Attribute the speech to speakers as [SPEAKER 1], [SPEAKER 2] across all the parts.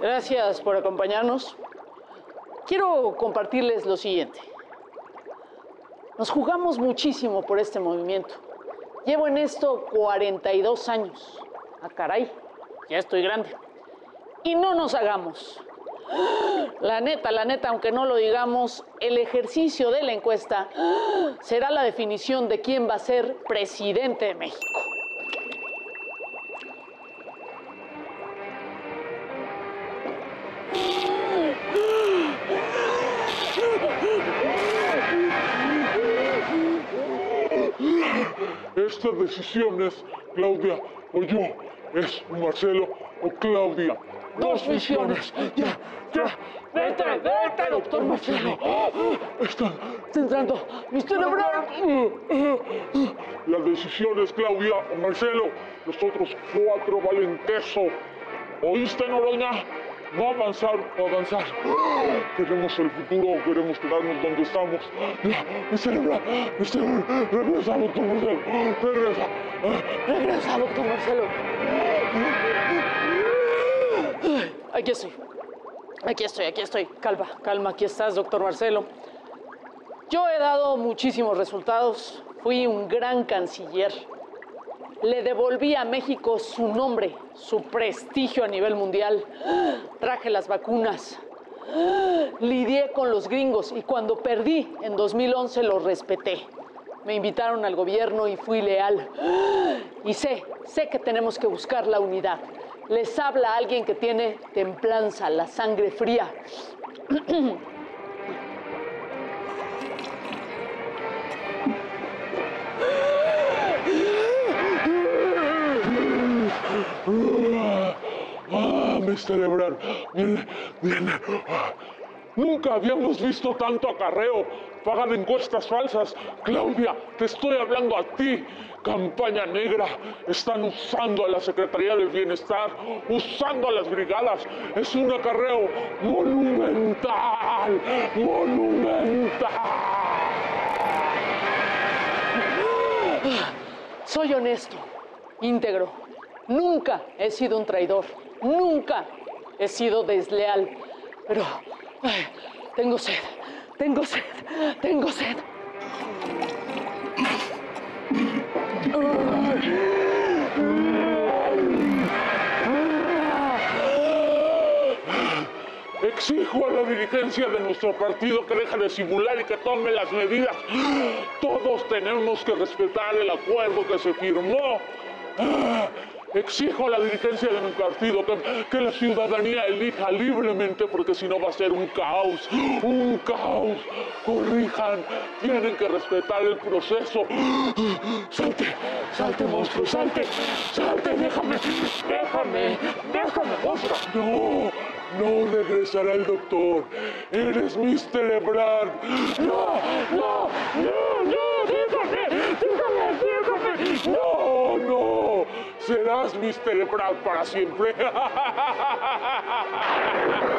[SPEAKER 1] Gracias por acompañarnos. Quiero compartirles lo siguiente. Nos jugamos muchísimo por este movimiento. Llevo en esto 42 años. Ah, caray, ya estoy grande. Y no nos hagamos. La neta, la neta, aunque no lo digamos, el ejercicio de la encuesta será la definición de quién va a ser presidente de México.
[SPEAKER 2] Estas decisiones, Claudia o yo, es Marcelo o Claudia.
[SPEAKER 1] Dos visiones. Ya, ya. Vete, vete, doctor Marcelo.
[SPEAKER 2] Están
[SPEAKER 1] Está entrando mi cerebral.
[SPEAKER 2] las decisiones, Claudia Marcelo. Nosotros cuatro valen queso. ¿Oíste, Noroña? No avanzar o avanzar. Queremos el futuro, queremos quedarnos donde estamos. Ya, mi cerebral, mi cerebral. Regresa, doctor Marcelo. Regresa.
[SPEAKER 1] Regresa, doctor Marcelo. Aquí estoy. Aquí estoy, aquí estoy. Calma, calma, aquí estás, doctor Marcelo. Yo he dado muchísimos resultados. Fui un gran canciller. Le devolví a México su nombre, su prestigio a nivel mundial. Traje las vacunas. Lidié con los gringos y cuando perdí en 2011 los respeté. Me invitaron al gobierno y fui leal. Y sé, sé que tenemos que buscar la unidad. Les habla alguien que tiene templanza, la sangre fría.
[SPEAKER 2] Ah, mi cerebral. Viene, viene. Nunca habíamos visto tanto acarreo. Pagan encuestas falsas. Claudia, te estoy hablando a ti. Campaña negra. Están usando a la Secretaría del Bienestar, usando a las brigadas. Es un acarreo monumental. Monumental.
[SPEAKER 1] Soy honesto, íntegro. Nunca he sido un traidor. Nunca he sido desleal. Pero tengo sed, tengo sed, tengo sed.
[SPEAKER 2] Exijo a la dirigencia de nuestro partido que deje de simular y que tome las medidas. Todos tenemos que respetar el acuerdo que se firmó. Exijo la dirigencia de mi partido que, la ciudadanía elija libremente porque si no va a ser un caos, un caos. Corrijan, tienen que respetar el proceso. Salte, salte monstruo, salte, salte, déjame, déjame, déjame monstruo. No, no regresará el doctor. Eres mi celebrar. No, no, no, no, déjame, déjame, déjame. No. Serás mi celebrar para siempre.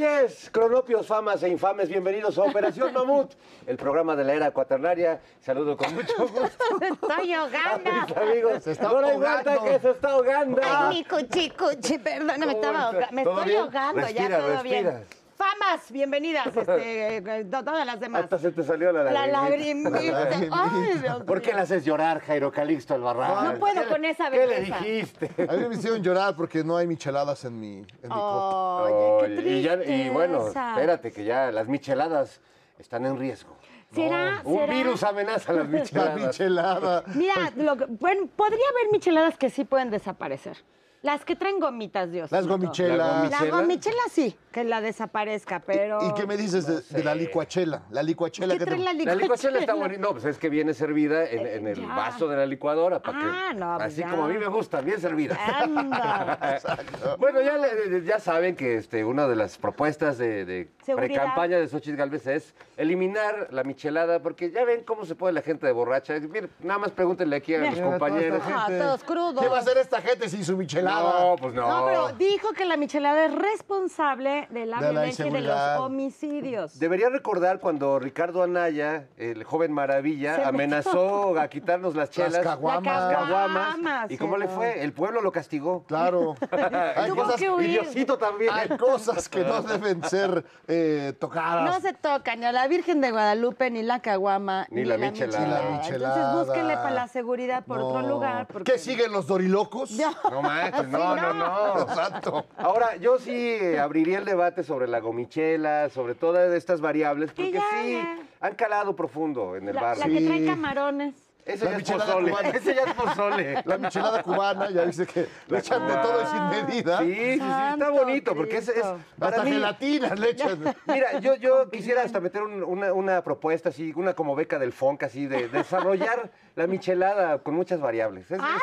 [SPEAKER 3] noches, cronopios, famas e infames. Bienvenidos a Operación Mamut, el programa de la era cuaternaria. Saludo con mucho gusto
[SPEAKER 4] Estoy
[SPEAKER 3] a
[SPEAKER 4] ahogando.
[SPEAKER 3] mis amigos.
[SPEAKER 5] Se está
[SPEAKER 3] hay
[SPEAKER 5] ahogando.
[SPEAKER 3] Que se está ahogando.
[SPEAKER 4] Ay, mi cuchi, cuchi, perdón, me
[SPEAKER 3] ¿Cómo
[SPEAKER 4] estaba ahogando. Me
[SPEAKER 3] ¿Todo
[SPEAKER 4] estoy
[SPEAKER 3] bien?
[SPEAKER 4] ahogando,
[SPEAKER 3] Respira,
[SPEAKER 4] ya todo
[SPEAKER 3] respira.
[SPEAKER 4] bien. Famas, bienvenidas, este, eh, todas las demás.
[SPEAKER 3] Hasta se te salió la
[SPEAKER 4] La
[SPEAKER 3] lagrimita.
[SPEAKER 4] lagrimita. Ay, Dios
[SPEAKER 3] ¿Por qué la haces llorar, Jairo Calixto Albarrán?
[SPEAKER 4] No puedo con esa
[SPEAKER 3] ¿Qué le
[SPEAKER 4] belleza.
[SPEAKER 3] dijiste?
[SPEAKER 5] A mí me hicieron llorar porque no hay micheladas en mi, en mi copa.
[SPEAKER 4] Oye, qué
[SPEAKER 3] y, ya- y bueno, espérate que ya las micheladas están en riesgo.
[SPEAKER 4] ¿Será?
[SPEAKER 3] Un
[SPEAKER 4] ¿Será?
[SPEAKER 3] virus amenaza las
[SPEAKER 5] La
[SPEAKER 3] micheladas.
[SPEAKER 5] michelada.
[SPEAKER 4] Mira, lo que- bueno, podría haber micheladas que sí pueden desaparecer. Las que traen gomitas, Dios.
[SPEAKER 5] Las gomichelas.
[SPEAKER 3] La gomi-
[SPEAKER 4] La
[SPEAKER 3] ¿Michela?
[SPEAKER 4] gomichela sí, que la desaparezca, pero...
[SPEAKER 5] ¿Y qué me dices de, de la licuachela? La licuachela
[SPEAKER 4] ¿Qué
[SPEAKER 5] que
[SPEAKER 4] trae
[SPEAKER 5] te-
[SPEAKER 4] la
[SPEAKER 3] La
[SPEAKER 4] licuachela?
[SPEAKER 3] licuachela está bonita. No, pues es que viene servida en, en el
[SPEAKER 4] Ya.
[SPEAKER 3] vaso de la licuadora. para
[SPEAKER 4] Ah,
[SPEAKER 3] que,
[SPEAKER 4] no, pues
[SPEAKER 3] Así
[SPEAKER 4] ya.
[SPEAKER 3] como a mí me gusta, bien servida.
[SPEAKER 4] Anda.
[SPEAKER 3] Bueno, ya, le- ya saben que este, una de las propuestas de, pre-campaña de Xochitl Galvez es eliminar la michelada, porque ya ven cómo se pone la gente de borracha. Miren, nada más pregúntenle aquí a
[SPEAKER 4] Mira.
[SPEAKER 3] los
[SPEAKER 5] Mira, toda
[SPEAKER 3] compañeros.
[SPEAKER 4] Ah, todos crudos.
[SPEAKER 5] ¿Qué va a hacer esta gente sin su michelada?
[SPEAKER 3] No, pues no.
[SPEAKER 4] No, pero dijo que la michelada es responsable de la
[SPEAKER 5] De la
[SPEAKER 4] violencia y de los homicidios.
[SPEAKER 3] Debería recordar cuando Ricardo Anaya, el joven maravilla,
[SPEAKER 4] Se
[SPEAKER 3] amenazó a quitarnos las chelas.
[SPEAKER 5] Las caguamas.
[SPEAKER 4] La
[SPEAKER 3] caguamas. ¿Y cómo le fue? El pueblo lo castigó.
[SPEAKER 5] Claro. Hay
[SPEAKER 4] Tuvo
[SPEAKER 5] cosas,
[SPEAKER 4] que
[SPEAKER 3] Y
[SPEAKER 4] huir.
[SPEAKER 3] Diosito también.
[SPEAKER 5] hay cosas que no deben ser eh, tocadas.
[SPEAKER 4] No se toca ni a la Virgen de Guadalupe, ni la caguama,
[SPEAKER 3] Ni la michelada.
[SPEAKER 5] Ni la michelada.
[SPEAKER 4] Entonces búsquenle para la seguridad por otro
[SPEAKER 5] No.
[SPEAKER 4] lugar. Porque...
[SPEAKER 5] ¿Qué siguen los dorilocos?
[SPEAKER 3] No manches, no, no, no.
[SPEAKER 5] Exacto.
[SPEAKER 3] Ahora, yo sí eh, abriría el debate sobre la gomichela, sobre todas estas variables,
[SPEAKER 4] Que
[SPEAKER 3] porque
[SPEAKER 4] ya,
[SPEAKER 3] sí
[SPEAKER 4] ya.
[SPEAKER 3] han calado profundo en el
[SPEAKER 4] La,
[SPEAKER 3] barrio.
[SPEAKER 4] la que trae camarones.
[SPEAKER 3] Ese
[SPEAKER 5] La
[SPEAKER 3] ya es
[SPEAKER 5] michelada
[SPEAKER 3] pozole.
[SPEAKER 5] cubana.
[SPEAKER 3] Ese ya es pozole.
[SPEAKER 5] La michelada cubana, ya viste que le echan de todo y sin medida.
[SPEAKER 3] Sí, sí, sí, está bonito, porque es, es
[SPEAKER 4] Cristo.
[SPEAKER 3] para
[SPEAKER 5] Hasta
[SPEAKER 3] mí-
[SPEAKER 5] gelatinas le echan.
[SPEAKER 3] Mira, yo, yo quisiera hasta meter un- una, una propuesta así, una como beca del FONC, así, de desarrollar la michelada con muchas variables. Es, es-
[SPEAKER 4] ¡Ay!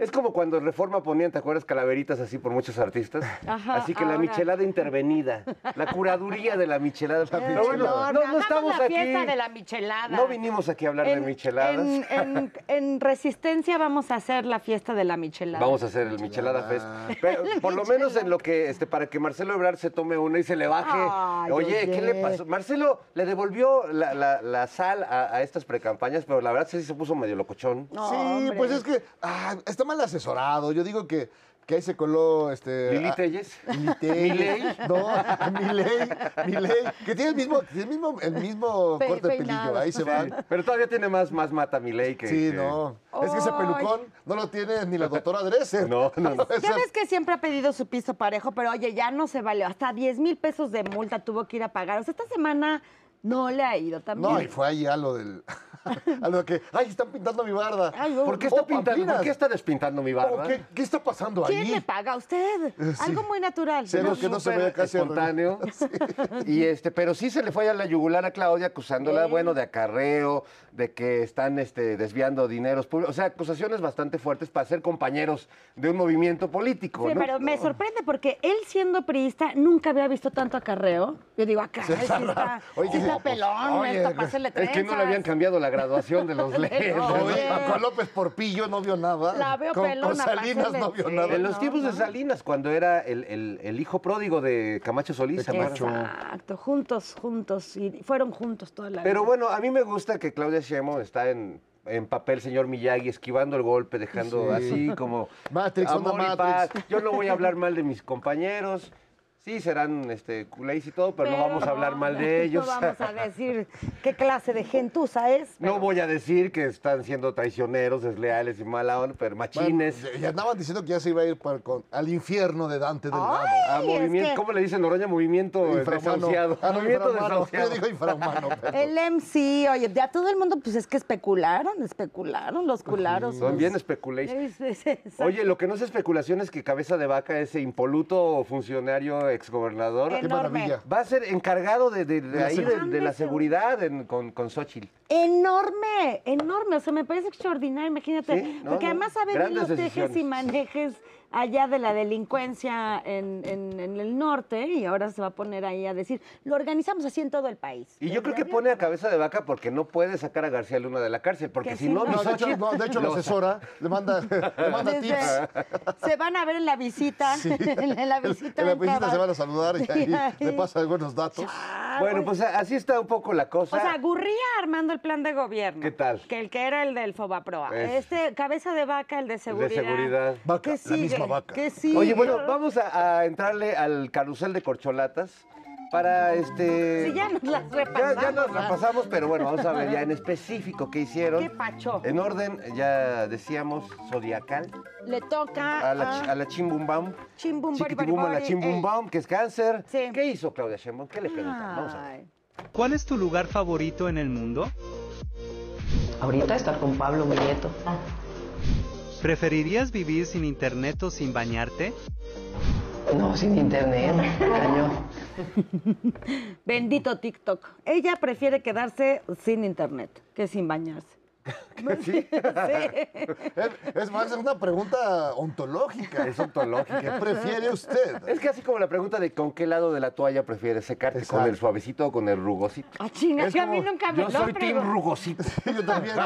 [SPEAKER 3] Es como cuando en Reforma ponían, ¿te acuerdas? Calaveritas así por muchos artistas.
[SPEAKER 4] Ajá,
[SPEAKER 3] así que la michelada intervenida, la curaduría de la michelada.
[SPEAKER 4] Eh,
[SPEAKER 3] bueno,
[SPEAKER 4] no,
[SPEAKER 3] no, no estamos
[SPEAKER 4] la
[SPEAKER 3] aquí.
[SPEAKER 4] fiesta de la michelada.
[SPEAKER 3] No vinimos aquí a hablar de micheladas.
[SPEAKER 4] En, en- en Resistencia vamos a hacer la fiesta de la michelada.
[SPEAKER 3] Vamos a hacer el Michelada Fest. Pero por lo menos en lo que, este, para que Marcelo Ebrard se tome una y se le baje.
[SPEAKER 4] Ay,
[SPEAKER 3] oye, ¿qué le pasó? Marcelo le devolvió la, la- la sal a, a estas precampañas, pero la verdad sí se puso medio locochón.
[SPEAKER 4] No,
[SPEAKER 5] sí,
[SPEAKER 4] hombre.
[SPEAKER 5] pues es que ah, está mal asesorado. Yo digo que, que ahí se coló este.
[SPEAKER 3] Lili Telles.
[SPEAKER 5] Lili Telles. No, Milei, Milei, que tiene el mismo, el mismo, el mismo
[SPEAKER 4] Pe-
[SPEAKER 5] corte de pelillo. Ahí se van.
[SPEAKER 3] Pero todavía tiene más, más mata Milei que.
[SPEAKER 5] Sí,
[SPEAKER 3] que-
[SPEAKER 5] no. Es que ese pelucón no lo tiene ni la doctora Dresser.
[SPEAKER 3] No, no, no.
[SPEAKER 4] Ya ves que siempre ha pedido su piso parejo, pero oye, ya no se valió. Hasta 10 mil pesos de multa tuvo que ir a pagar. O sea, esta semana no le ha ido también.
[SPEAKER 5] No, y fue ahí a lo del. A lo que. ¡Ay, están pintando mi barda!
[SPEAKER 4] Ay,
[SPEAKER 3] ¿Por qué está
[SPEAKER 5] Oh,
[SPEAKER 3] pintando? ¿Por qué está despintando mi
[SPEAKER 5] Oh,
[SPEAKER 3] barba?
[SPEAKER 5] ¿qué, qué está pasando
[SPEAKER 4] ¿Quién
[SPEAKER 5] ahí?
[SPEAKER 4] le paga a usted? Algo muy natural.
[SPEAKER 5] Sí, algo que no se
[SPEAKER 3] Súper
[SPEAKER 5] vea casi
[SPEAKER 3] espontáneo. Y este, pero sí se le fue a la yugular a Claudia acusándola, bueno, de acarreo, de que están este, desviando dineros públicos. O sea, acusaciones bastante fuertes para ser compañeros de un movimiento político.
[SPEAKER 4] Sí,
[SPEAKER 3] ¿no?
[SPEAKER 4] pero me sorprende porque él siendo priista nunca había visto tanto acarreo. Yo digo, acá sí
[SPEAKER 5] está. Oye,
[SPEAKER 4] sí está
[SPEAKER 5] pues,
[SPEAKER 4] pelón,
[SPEAKER 5] oye,
[SPEAKER 4] esto
[SPEAKER 3] Es que no le habían cambiado la graduación de los
[SPEAKER 5] Oye. con López Porpillo no vio nada.
[SPEAKER 4] La veo
[SPEAKER 5] con,
[SPEAKER 4] pelona,
[SPEAKER 5] Con Salinas no vio nada.
[SPEAKER 3] En los
[SPEAKER 4] No,
[SPEAKER 3] tiempos de. Salinas, cuando era el, el- el hijo pródigo de Camacho Solís.
[SPEAKER 5] Camacho.
[SPEAKER 4] Exacto, juntos, juntos. Y fueron juntos toda la
[SPEAKER 3] Pero
[SPEAKER 4] vida.
[SPEAKER 3] bueno, a mí me gusta que Claudia Sheinbaum está en, en papel señor Miyagi, esquivando el golpe, dejando
[SPEAKER 5] Sí.
[SPEAKER 3] así como
[SPEAKER 5] Matrix,
[SPEAKER 3] amor y
[SPEAKER 5] Matrix.
[SPEAKER 3] paz. Yo no voy a hablar mal de mis compañeros. Sí, serán este, culés y todo, pero, no vamos a hablar mal de ellos.
[SPEAKER 4] No vamos a decir qué clase de gentuza es.
[SPEAKER 3] No voy a decir que están siendo traicioneros, desleales y mala onda, pero machines.
[SPEAKER 5] Bueno, y andaban diciendo que ya se iba a ir para- con- al infierno de Dante Delgado.
[SPEAKER 4] Ay,
[SPEAKER 3] a
[SPEAKER 4] es
[SPEAKER 3] movimiento,
[SPEAKER 4] que-
[SPEAKER 3] ¿cómo le dicen Noroña? Movimiento desahuciado.
[SPEAKER 5] Ah, no,
[SPEAKER 3] movimiento desahuciado.
[SPEAKER 5] Digo infrahumano. pero-
[SPEAKER 4] El MC, oye, ya todo el mundo, pues es que especularon, especularon los cularos.
[SPEAKER 3] Son
[SPEAKER 4] los-
[SPEAKER 3] bien especulations.
[SPEAKER 4] Es- es- exacto.
[SPEAKER 3] Oye, lo que no es especulación es que Cabeza de Vaca, ese impoluto funcionario exgobernador,
[SPEAKER 5] Qué maravilla.
[SPEAKER 3] va a ser encargado de, de- de ahí, de, la seguridad en- con, con Xochitl.
[SPEAKER 4] Enorme, enorme. O sea, me parece extraordinario, imagínate.
[SPEAKER 3] Sí, no,
[SPEAKER 4] porque
[SPEAKER 3] no,
[SPEAKER 4] además sabe bien
[SPEAKER 3] grandes
[SPEAKER 4] los tejes y manejes allá de la delincuencia en, en- en el norte y ahora se va a poner ahí a decir, lo organizamos así en todo el país.
[SPEAKER 3] Y yo creo que pone a cabeza de vaca porque no puede sacar a García Luna de la cárcel, porque
[SPEAKER 4] Que
[SPEAKER 3] si no,
[SPEAKER 4] no.
[SPEAKER 5] de hecho, no, de hecho lo
[SPEAKER 3] lo-
[SPEAKER 5] asesora, le manda, le manda
[SPEAKER 4] Desde-
[SPEAKER 5] tips.
[SPEAKER 4] Se van a ver en la visita. En la visita.
[SPEAKER 5] En la
[SPEAKER 4] de
[SPEAKER 5] visita se van a saludar y
[SPEAKER 4] Sí,
[SPEAKER 5] ahí le pasa algunos datos.
[SPEAKER 3] Bueno, pues así está un poco la cosa.
[SPEAKER 4] O sea, Gurría armando el plan de gobierno.
[SPEAKER 3] ¿Qué tal?
[SPEAKER 4] Que el que era el del Fobaproa.
[SPEAKER 3] Es-
[SPEAKER 4] Este, cabeza de vaca, el de seguridad.
[SPEAKER 3] seguridad.
[SPEAKER 5] Vaca,
[SPEAKER 4] ¿Qué
[SPEAKER 5] la
[SPEAKER 4] sigue?
[SPEAKER 5] Misma vaca.
[SPEAKER 4] ¿Qué sigue?
[SPEAKER 3] Oye, bueno, vamos a, a entrarle al carrusel de corcholatas para este.
[SPEAKER 4] Sí, ya nos las repasamos.
[SPEAKER 3] ya nos repasamos, pero bueno, vamos a ver ya en específico qué hicieron.
[SPEAKER 4] ¿Qué pacho?
[SPEAKER 3] En orden, ya decíamos, zodiacal,
[SPEAKER 4] Le toca
[SPEAKER 3] a la, chi- a la Chimbumbaum.
[SPEAKER 4] Chimbum,
[SPEAKER 3] a la
[SPEAKER 4] bari,
[SPEAKER 3] Chimbumbaum, que es cáncer.
[SPEAKER 4] Sí.
[SPEAKER 3] ¿Qué hizo Claudia Sheinbaum? ¿Qué le preguntan? Vamos a ver.
[SPEAKER 6] ¿Cuál es tu lugar favorito en el mundo?
[SPEAKER 7] Ahorita estar con Pablo, mi nieto.
[SPEAKER 6] ¿Preferirías vivir sin internet o sin bañarte?
[SPEAKER 7] No, sin internet, cañón.
[SPEAKER 4] Bendito TikTok. Ella prefiere quedarse sin internet que sin bañarse.
[SPEAKER 3] ¿Sí?
[SPEAKER 4] Sí.
[SPEAKER 5] Es, es más, es una pregunta ontológica.
[SPEAKER 3] Es ontológica.
[SPEAKER 5] ¿Qué prefiere usted?
[SPEAKER 3] Es casi como la pregunta de con qué lado de la toalla prefieres secarte, con el suavecito o con el rugosito.
[SPEAKER 4] Ah, chinga,
[SPEAKER 3] Es
[SPEAKER 4] que a mí nunca me
[SPEAKER 3] Yo
[SPEAKER 4] lo
[SPEAKER 3] soy team rugosito.
[SPEAKER 5] Yo también.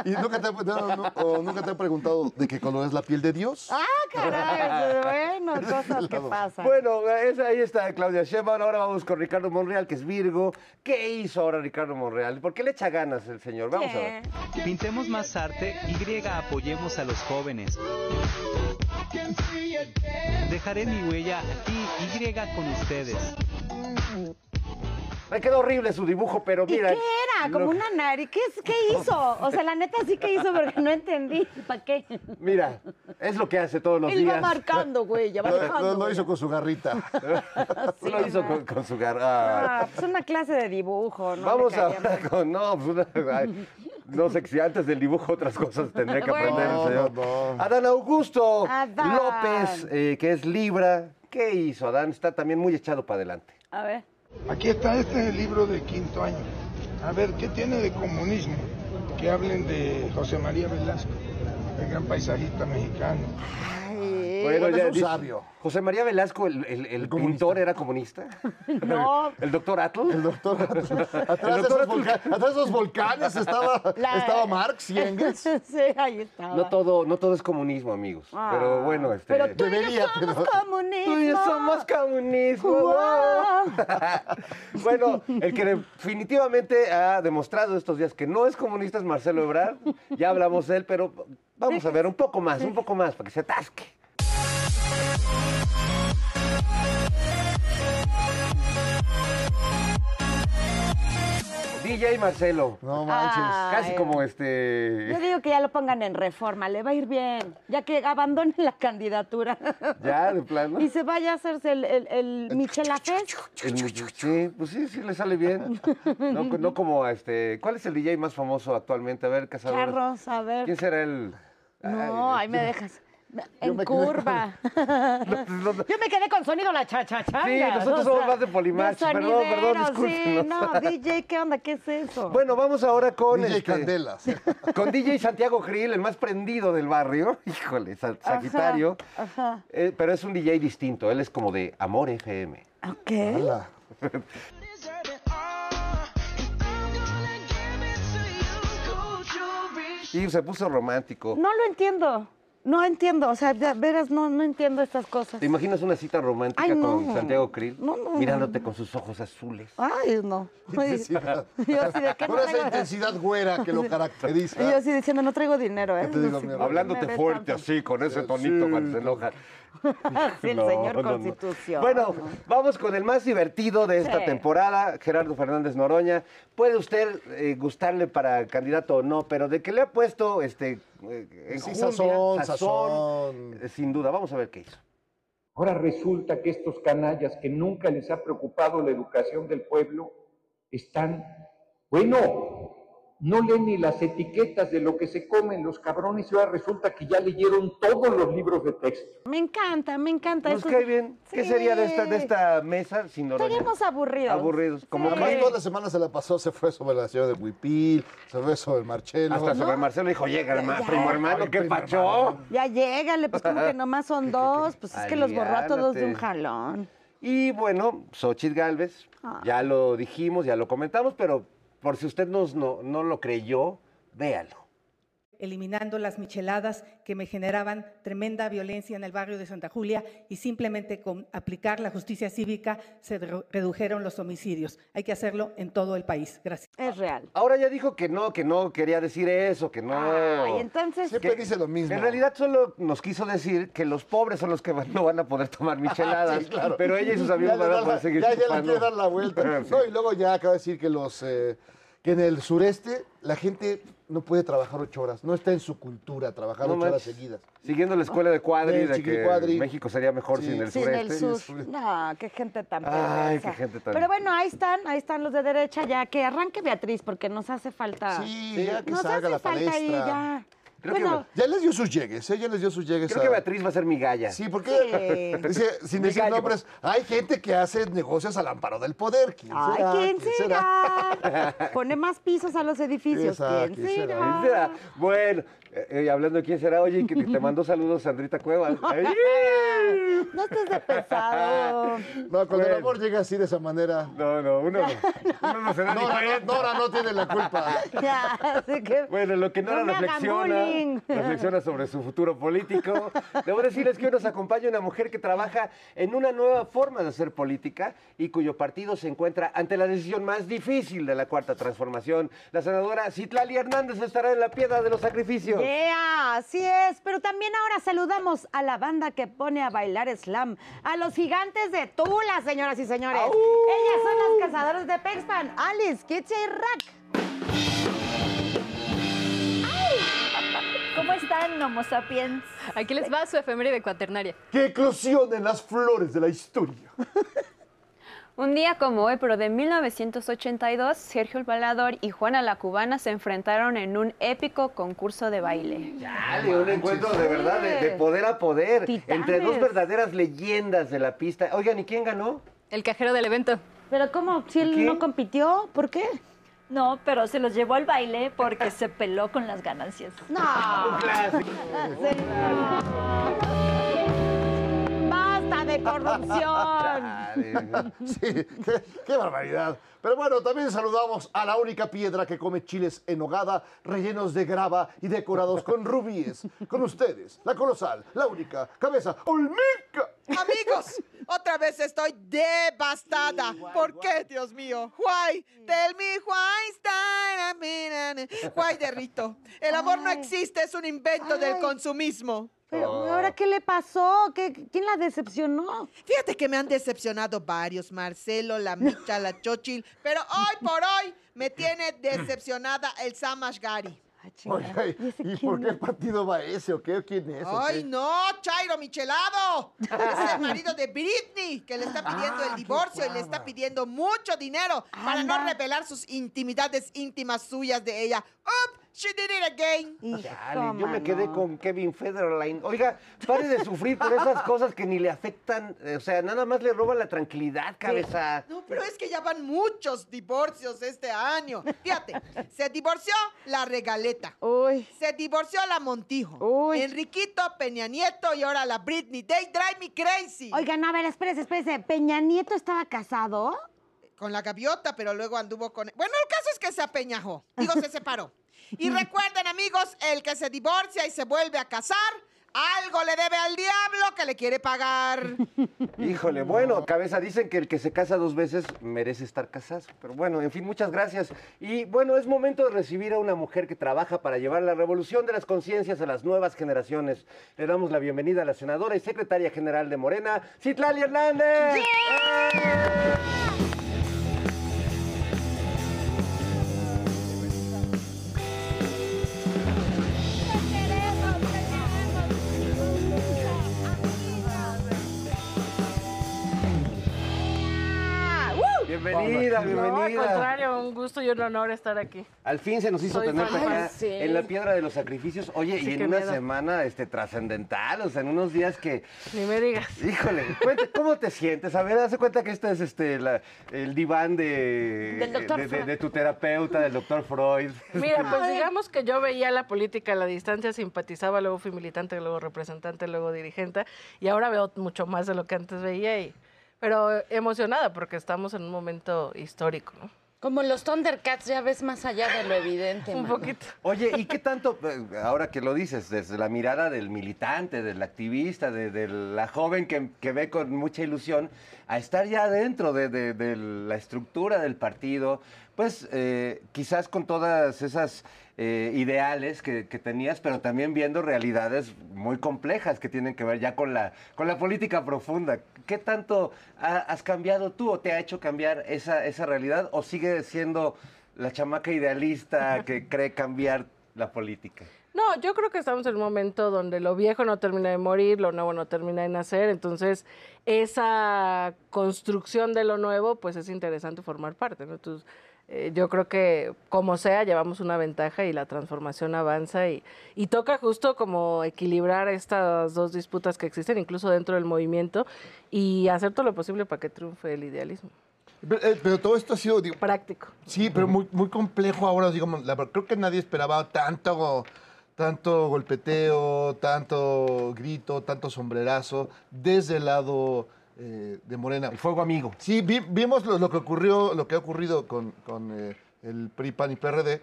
[SPEAKER 5] ¿Y nunca te, no, no, o nunca te han preguntado de qué color es la piel de Dios?
[SPEAKER 4] Ah, caray. Bueno, cosas que pasan.
[SPEAKER 3] Bueno, es- ahí está Claudia Sheinbaum. Ahora vamos con Ricardo Monreal, que es Virgo. ¿Qué hizo ahora Ricardo Monreal? ¿Por qué le echa ganas el señor? Vamos a ver.
[SPEAKER 6] Pintemos más arte, Y apoyemos a los jóvenes. Dejaré mi huella aquí, Y con ustedes.
[SPEAKER 3] Me quedó horrible su dibujo, pero
[SPEAKER 4] ¿Y
[SPEAKER 3] mira.
[SPEAKER 4] qué era? Como
[SPEAKER 3] lo-
[SPEAKER 4] una nariz. ¿Qué, es- ¿Qué hizo? O sea, la neta sí que hizo porque no entendí. ¿Para qué?
[SPEAKER 3] Mira, es lo que hace todos los
[SPEAKER 4] Él va
[SPEAKER 3] días.
[SPEAKER 4] marcando, güey. Ya va dejando.
[SPEAKER 5] lo- lo hizo con su garrita.
[SPEAKER 4] Sí,
[SPEAKER 3] lo hizo con, con su garra.
[SPEAKER 4] Ah, pues una clase de dibujo, ¿no?
[SPEAKER 3] Vamos ahora
[SPEAKER 4] mal.
[SPEAKER 3] con. No, pues una- ay, no sé si antes del dibujo otras cosas tendría que
[SPEAKER 4] Bueno.
[SPEAKER 3] aprender el
[SPEAKER 5] No,
[SPEAKER 3] señor.
[SPEAKER 5] no, no.
[SPEAKER 3] Adán Augusto
[SPEAKER 4] Adán.
[SPEAKER 3] López, eh, que es Libra. ¿Qué hizo? Adán está también muy echado para adelante.
[SPEAKER 4] A ver.
[SPEAKER 8] Aquí está, este libro de quinto año. A ver, ¿qué tiene de comunismo? Que hablen de José María Velasco, el gran paisajista mexicano.
[SPEAKER 3] Bueno,
[SPEAKER 5] es un
[SPEAKER 3] dice-
[SPEAKER 5] sabio.
[SPEAKER 3] José María Velasco, el, el- pintor, era comunista.
[SPEAKER 4] no.
[SPEAKER 3] ¿El doctor Atl?
[SPEAKER 5] El doctor, atrás, de
[SPEAKER 3] doctor
[SPEAKER 5] esos volca- atrás de esos volcanes estaba,
[SPEAKER 4] La-
[SPEAKER 5] estaba Marx y Engels.
[SPEAKER 4] sí, ahí estaba.
[SPEAKER 3] No todo, no todo es comunismo, amigos.
[SPEAKER 4] Ah.
[SPEAKER 3] Pero bueno, este.
[SPEAKER 4] Pero tú y yo
[SPEAKER 5] Debería,
[SPEAKER 4] somos
[SPEAKER 5] pero-
[SPEAKER 4] comunismo.
[SPEAKER 3] Tú y yo somos comunismo. Bueno, el que definitivamente ha demostrado estos días que no es comunista es Marcelo Ebrard. Ya hablamos de él, pero vamos a ver un poco más, un poco más, para que se atasque. DJ Marcelo.
[SPEAKER 5] No manches.
[SPEAKER 3] Casi como
[SPEAKER 4] Yo
[SPEAKER 3] este.
[SPEAKER 4] digo que ya lo pongan en reforma, le va a ir bien, ya que abandone la candidatura.
[SPEAKER 3] Ya, de plano.
[SPEAKER 4] Y se vaya a hacerse el, el, el Michelafest.
[SPEAKER 3] El- sí, pues sí, sí le sale bien. No, no como a este. ¿Cuál es el DJ más famoso actualmente? A ver, Cazadores.
[SPEAKER 4] Charros, a ver.
[SPEAKER 3] ¿Quién será el.?
[SPEAKER 4] No,
[SPEAKER 3] Ay,
[SPEAKER 4] ahí me dejas. En curva. Yo me quedé con sonido la cha-cha-changa.
[SPEAKER 3] Sí, nosotros somos más de Polimax. Perdón, perdón,
[SPEAKER 4] sonidero, Sí,
[SPEAKER 3] discúlpenos.
[SPEAKER 4] no, DJ, ¿qué onda? ¿Qué es eso?
[SPEAKER 3] Bueno, vamos ahora con.
[SPEAKER 5] DJ
[SPEAKER 3] este,
[SPEAKER 5] Candelas.
[SPEAKER 3] Con DJ Santiago Grill, el más prendido del barrio. Híjole, Sa- Sagitario.
[SPEAKER 4] ajá.
[SPEAKER 3] Eh, pero es un DJ distinto. Él es como de Amor FM.
[SPEAKER 4] Ok.
[SPEAKER 5] Hola.
[SPEAKER 3] Y se puso romántico.
[SPEAKER 4] No lo entiendo. No entiendo. O sea, de veras, no, no entiendo estas cosas.
[SPEAKER 3] ¿Te imaginas una cita romántica
[SPEAKER 4] Ay, no.
[SPEAKER 3] con Santiago Krill?
[SPEAKER 4] No, no,
[SPEAKER 3] Mirándote con sus ojos azules.
[SPEAKER 4] Ay, no.
[SPEAKER 5] Intensidad.
[SPEAKER 4] Yo así de que no
[SPEAKER 5] Con esa
[SPEAKER 4] traigo-
[SPEAKER 5] intensidad güera que lo
[SPEAKER 4] Y
[SPEAKER 5] caracteriza.
[SPEAKER 4] yo así diciendo, no traigo dinero, ¿eh?
[SPEAKER 5] ¿Qué te digo,
[SPEAKER 3] Hablándote fuerte
[SPEAKER 4] tanto.
[SPEAKER 3] así, con ese tonito
[SPEAKER 5] Sí,
[SPEAKER 3] cuando se enoja.
[SPEAKER 4] Sí, el
[SPEAKER 3] No,
[SPEAKER 4] señor
[SPEAKER 3] no, no.
[SPEAKER 4] Constitución.
[SPEAKER 3] Bueno, vamos con el más divertido de esta
[SPEAKER 4] Sí.
[SPEAKER 3] temporada, Gerardo Fernández Noroña. Puede usted eh, gustarle para candidato o no, pero de que le ha puesto este eh, en
[SPEAKER 5] Sí, sazón, sazón.
[SPEAKER 3] eh, sin duda. Vamos a ver qué hizo.
[SPEAKER 9] Ahora resulta que estos canallas que nunca les ha preocupado la educación del pueblo están, bueno, no leen ni las etiquetas de lo que se comen los cabrones y ahora resulta que ya leyeron todos los libros de texto.
[SPEAKER 4] Me encanta, me encanta.
[SPEAKER 3] Nos
[SPEAKER 4] eso.
[SPEAKER 3] cae bien. ¿Qué
[SPEAKER 4] Sí.
[SPEAKER 3] sería de esta, de esta mesa sin Noroña?
[SPEAKER 4] Estaríamos aburridos.
[SPEAKER 3] Aburridos. Como
[SPEAKER 5] toda la semana se la pasó, se fue sobre la ciudad de Huipil, se fue sobre el Marchelo.
[SPEAKER 3] Hasta sobre Marcelo dijo, llega, hermano,
[SPEAKER 4] Ya.
[SPEAKER 3] primo hermano, ¿qué pacho?
[SPEAKER 4] Ya llégale, pues como que nomás son dos, pues es que los borró a todos de un jalón.
[SPEAKER 3] Y bueno, Xochitl Galvez,
[SPEAKER 4] Ah.
[SPEAKER 3] ya lo dijimos, ya lo comentamos, pero por si usted nos, no, no lo creyó, véalo.
[SPEAKER 10] Eliminando las micheladas que me generaban tremenda violencia en el barrio de Santa Julia y simplemente con aplicar la justicia cívica se re- redujeron los homicidios. Hay que hacerlo en todo el país. Gracias.
[SPEAKER 4] Es real.
[SPEAKER 3] Ahora ya dijo que no, que no quería decir eso, que no.
[SPEAKER 4] Ay, entonces.
[SPEAKER 5] Siempre
[SPEAKER 3] que-
[SPEAKER 5] dice lo mismo.
[SPEAKER 3] En realidad solo nos quiso decir que los pobres son los que van- no van a poder tomar micheladas,
[SPEAKER 5] Sí, claro.
[SPEAKER 3] pero ella y sus amigos van a
[SPEAKER 5] la-
[SPEAKER 3] poder seguir
[SPEAKER 5] ya, ya le quiere dar la vuelta.
[SPEAKER 3] Sí.
[SPEAKER 5] No, y luego ya acaba de decir que los eh, que en el sureste la gente no puede trabajar ocho horas. No está en su cultura trabajar
[SPEAKER 3] No
[SPEAKER 5] ocho horas
[SPEAKER 3] manches.
[SPEAKER 5] seguidas.
[SPEAKER 3] Siguiendo la escuela de cuadri,
[SPEAKER 5] Del
[SPEAKER 3] de
[SPEAKER 5] chiqui
[SPEAKER 3] que
[SPEAKER 5] cuadri.
[SPEAKER 3] México sería mejor
[SPEAKER 5] Sí.
[SPEAKER 3] sin el
[SPEAKER 4] Sí, en el
[SPEAKER 3] sureste.
[SPEAKER 4] sur. No, qué gente tan
[SPEAKER 3] Ay,
[SPEAKER 4] perversa.
[SPEAKER 3] qué gente tan-
[SPEAKER 4] Pero bueno, ahí están, ahí están los de derecha, ya que arranque Beatriz, porque nos hace falta.
[SPEAKER 5] Sí, ya que
[SPEAKER 4] nos
[SPEAKER 5] salga
[SPEAKER 4] hace
[SPEAKER 5] la
[SPEAKER 4] falta ahí
[SPEAKER 5] palestra.
[SPEAKER 4] ya.
[SPEAKER 3] Creo que
[SPEAKER 5] Ya les dio sus llegues, ¿eh? Ya les dio sus llegues.
[SPEAKER 3] Creo
[SPEAKER 5] a-
[SPEAKER 3] que Beatriz va a ser mi galla.
[SPEAKER 5] Sí, porque
[SPEAKER 4] Sí.
[SPEAKER 5] dice, sin
[SPEAKER 3] Mi
[SPEAKER 5] decir
[SPEAKER 3] gallo.
[SPEAKER 5] nombres, hay gente que hace negocios al amparo del poder. ¿Quién
[SPEAKER 4] Ay,
[SPEAKER 5] será?
[SPEAKER 4] ¿quién
[SPEAKER 5] será?
[SPEAKER 4] será? Pone más pisos a los edificios. ¿Quién
[SPEAKER 5] ¿quién será?
[SPEAKER 3] ¿Quién será? Bueno, eh, eh, hablando de quién será, oye, que te mandó saludos Sandrita Cuevas. Ay,
[SPEAKER 4] No estés de pesado.
[SPEAKER 5] No, cuando el amor llega así de esa manera.
[SPEAKER 3] No, no, uno no, uno no se da ni
[SPEAKER 5] Nora,
[SPEAKER 3] cuenta.
[SPEAKER 5] no, Nora no tiene la culpa.
[SPEAKER 4] Ya, así que.
[SPEAKER 3] Bueno, lo que Nora
[SPEAKER 4] No
[SPEAKER 3] reflexiona, reflexiona sobre su futuro político. Debo decirles que hoy nos acompaña una mujer que trabaja en una nueva forma de hacer política y cuyo partido se encuentra ante la decisión más difícil de la cuarta transformación. La senadora Citlali Hernández estará en la piedra de los sacrificios.
[SPEAKER 4] Yeah, así es. Pero también ahora saludamos a la banda que pone a bailar slam, a los gigantes de Tula, señoras y señores.
[SPEAKER 3] ¡Au!
[SPEAKER 4] Ellas son las cazadoras de Pexpan, Alice, Kitty y Rack.
[SPEAKER 11] ¿Cómo están, Homo sapiens?
[SPEAKER 12] Aquí les va su efeméride cuaternaria.
[SPEAKER 5] Que eclosionen las flores de la historia.
[SPEAKER 13] Un día como hoy, pero de 1982, Sergio el Balador y Juana la Cubana se enfrentaron en un épico concurso de baile.
[SPEAKER 3] Dale, un encuentro de verdad, de, de poder a poder,
[SPEAKER 4] Titanes.
[SPEAKER 3] entre dos verdaderas leyendas de la pista. Oigan, ¿y quién ganó?
[SPEAKER 12] El cajero del evento.
[SPEAKER 4] Pero ¿cómo? Si él
[SPEAKER 3] ¿Qué?
[SPEAKER 4] no compitió, ¿por qué?
[SPEAKER 11] No, pero se los llevó al baile porque se peló con las ganancias.
[SPEAKER 4] No.
[SPEAKER 3] Un clásico.
[SPEAKER 4] Basta de corrupción.
[SPEAKER 5] Sí, qué, qué barbaridad. Pero bueno, también saludamos a la única piedra que come chiles en hogada, rellenos de grava y decorados con rubíes. Con ustedes, la colosal, la única, cabeza olmeca.
[SPEAKER 14] Amigos, otra vez estoy devastada. ¿Por qué, Dios mío? Why? Tell me why Why de Rito. El amor no
[SPEAKER 4] Ay.
[SPEAKER 14] existe, es un invento del
[SPEAKER 4] Ay.
[SPEAKER 14] consumismo.
[SPEAKER 4] Pero,
[SPEAKER 3] Oh.
[SPEAKER 4] ¿ahora qué le pasó? ¿Qué, ¿Quién la decepcionó?
[SPEAKER 14] Fíjate que me han decepcionado varios, Marcelo, la Micha, la Chochil, pero hoy por hoy me tiene decepcionada el Samash Gari.
[SPEAKER 5] Oiga, ¿y,
[SPEAKER 4] ¿Y ese
[SPEAKER 5] y
[SPEAKER 4] quién
[SPEAKER 5] por qué
[SPEAKER 4] es?
[SPEAKER 5] partido va ese o qué? ¿Quién es?
[SPEAKER 14] ¡Ay,
[SPEAKER 5] qué?
[SPEAKER 14] no! ¡Chairo Michelado! Es el marido de Britney, que le está pidiendo
[SPEAKER 5] Ah,
[SPEAKER 14] el
[SPEAKER 5] qué
[SPEAKER 14] divorcio y le está pidiendo mucho dinero para no revelar sus intimidades íntimas suyas de ella. ¡Up! She did it again.
[SPEAKER 3] Dale, yo me quedé con Kevin Federline. Oiga, pare de sufrir por esas cosas que ni le afectan. eh, O sea, nada más le roban la tranquilidad, cabeza.
[SPEAKER 14] No, pero es que ya van muchos divorcios este año. Fíjate, se divorció la Regaleta.
[SPEAKER 4] Uy.
[SPEAKER 14] Se divorció la Montijo.
[SPEAKER 4] Uy.
[SPEAKER 14] Enriquito, Peña Nieto y ahora la Britney. They drive me crazy.
[SPEAKER 4] Oigan, a ver, espérese, espérese. ¿Peña Nieto estaba casado?
[SPEAKER 14] con la gaviota, pero luego anduvo con... Bueno, el caso es que se apeñajó. Digo, se separó. Y recuerden, amigos, el que se divorcia y se vuelve a casar, algo le debe al diablo que le quiere pagar.
[SPEAKER 3] Híjole, bueno, cabeza, dicen que el que se casa dos veces merece estar casado. Pero bueno, en fin, muchas gracias. Y bueno, es momento de recibir a una mujer que trabaja para llevar la revolución de las conciencias a las nuevas generaciones. Le damos la bienvenida a la senadora y secretaria general de Morena, Citlali Hernández. Bienvenida, Bienvenida,
[SPEAKER 15] No, al contrario, un gusto y un honor estar aquí.
[SPEAKER 3] Al fin se nos hizo
[SPEAKER 15] Soy
[SPEAKER 3] tenerte
[SPEAKER 15] fan.
[SPEAKER 3] acá
[SPEAKER 15] Sí.
[SPEAKER 3] en la piedra de los sacrificios. Oye,
[SPEAKER 15] Sí,
[SPEAKER 3] y en una
[SPEAKER 15] miedo.
[SPEAKER 3] semana este, trascendental, o sea, en unos días que.
[SPEAKER 15] Ni me digas.
[SPEAKER 3] Híjole, cuenta, ¿cómo te sientes? A ver, hace cuenta que este es este, la- el diván de,
[SPEAKER 15] Del doctor
[SPEAKER 3] de, de-
[SPEAKER 15] Freud.
[SPEAKER 3] de tu terapeuta, del doctor Freud.
[SPEAKER 15] Mira, pues digamos que yo veía la política a la distancia, simpatizaba, luego fui militante, luego representante, luego dirigente, y ahora veo mucho más de lo que antes veía, y, pero emocionada porque estamos en un momento histórico, ¿no?
[SPEAKER 16] Como los Thundercats, ya ves más allá de lo evidente.
[SPEAKER 15] Un
[SPEAKER 16] mano.
[SPEAKER 15] poquito.
[SPEAKER 3] Oye, ¿y qué tanto, eh, ahora que lo dices, desde la mirada del militante, del activista, de, de la joven que, que ve con mucha ilusión, a estar ya dentro de, de- de la estructura del partido, pues eh, quizás con todas esas eh, ideales que, que tenías, pero también viendo realidades muy complejas que tienen que ver ya con la, con la política profunda. ¿Qué tanto ha- has cambiado tú o te ha hecho cambiar esa, esa realidad o sigue siendo la chamaca idealista que cree cambiar la política?
[SPEAKER 15] No, yo creo que estamos en un momento donde lo viejo no termina de morir, lo nuevo no termina de nacer, entonces esa construcción de lo nuevo, pues es interesante formar parte, ¿no? Entonces, eh, yo creo que como sea, llevamos una ventaja y la transformación avanza y, y toca justo como equilibrar estas dos disputas que existen, incluso dentro del movimiento, y hacer todo lo posible para que triunfe el idealismo.
[SPEAKER 5] Pero, eh, pero todo esto ha sido digo,
[SPEAKER 15] práctico.
[SPEAKER 5] Sí, pero muy, muy complejo ahora, digamos, la creo que nadie esperaba tanto, tanto golpeteo, tanto grito, tanto sombrerazo desde el lado eh, de Morena. El
[SPEAKER 3] fuego amigo.
[SPEAKER 5] Sí, vi- vimos lo, lo que ocurrió, lo que ha ocurrido con, con, eh, el PRI, PAN y PRD.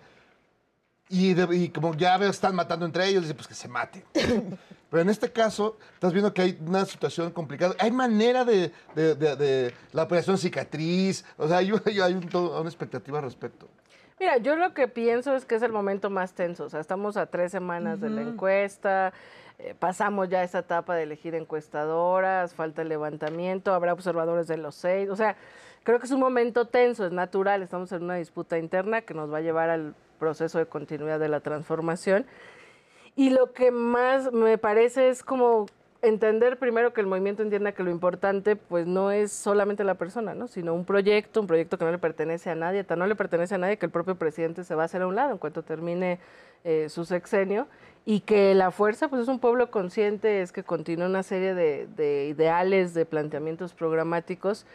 [SPEAKER 5] Y, de- y como ya veo, están matando entre ellos, dice, pues que se maten. Pero en este caso, estás viendo que hay una situación complicada. Hay manera de, de- de- de la operación cicatriz. O sea, hay, hay un- todo- una expectativa al respecto.
[SPEAKER 15] Mira, yo lo que pienso es que es el momento más tenso. O sea, estamos a tres semanas de la encuesta, eh, pasamos ya esa etapa de elegir encuestadoras, falta el levantamiento, habrá observadores de los seis. O sea, creo que es un momento tenso, es natural. Estamos en una disputa interna que nos va a llevar al proceso de continuidad de la transformación. Y lo que más me parece es como entender primero que el movimiento entienda que lo importante pues no es solamente la persona, ¿no? sino un proyecto, un proyecto que no le pertenece a nadie, tan no le pertenece a nadie que el propio presidente se va a hacer a un lado en cuanto termine eh, su sexenio y que la fuerza pues es un pueblo consciente, es que continúa una serie de, de ideales, de planteamientos programáticos.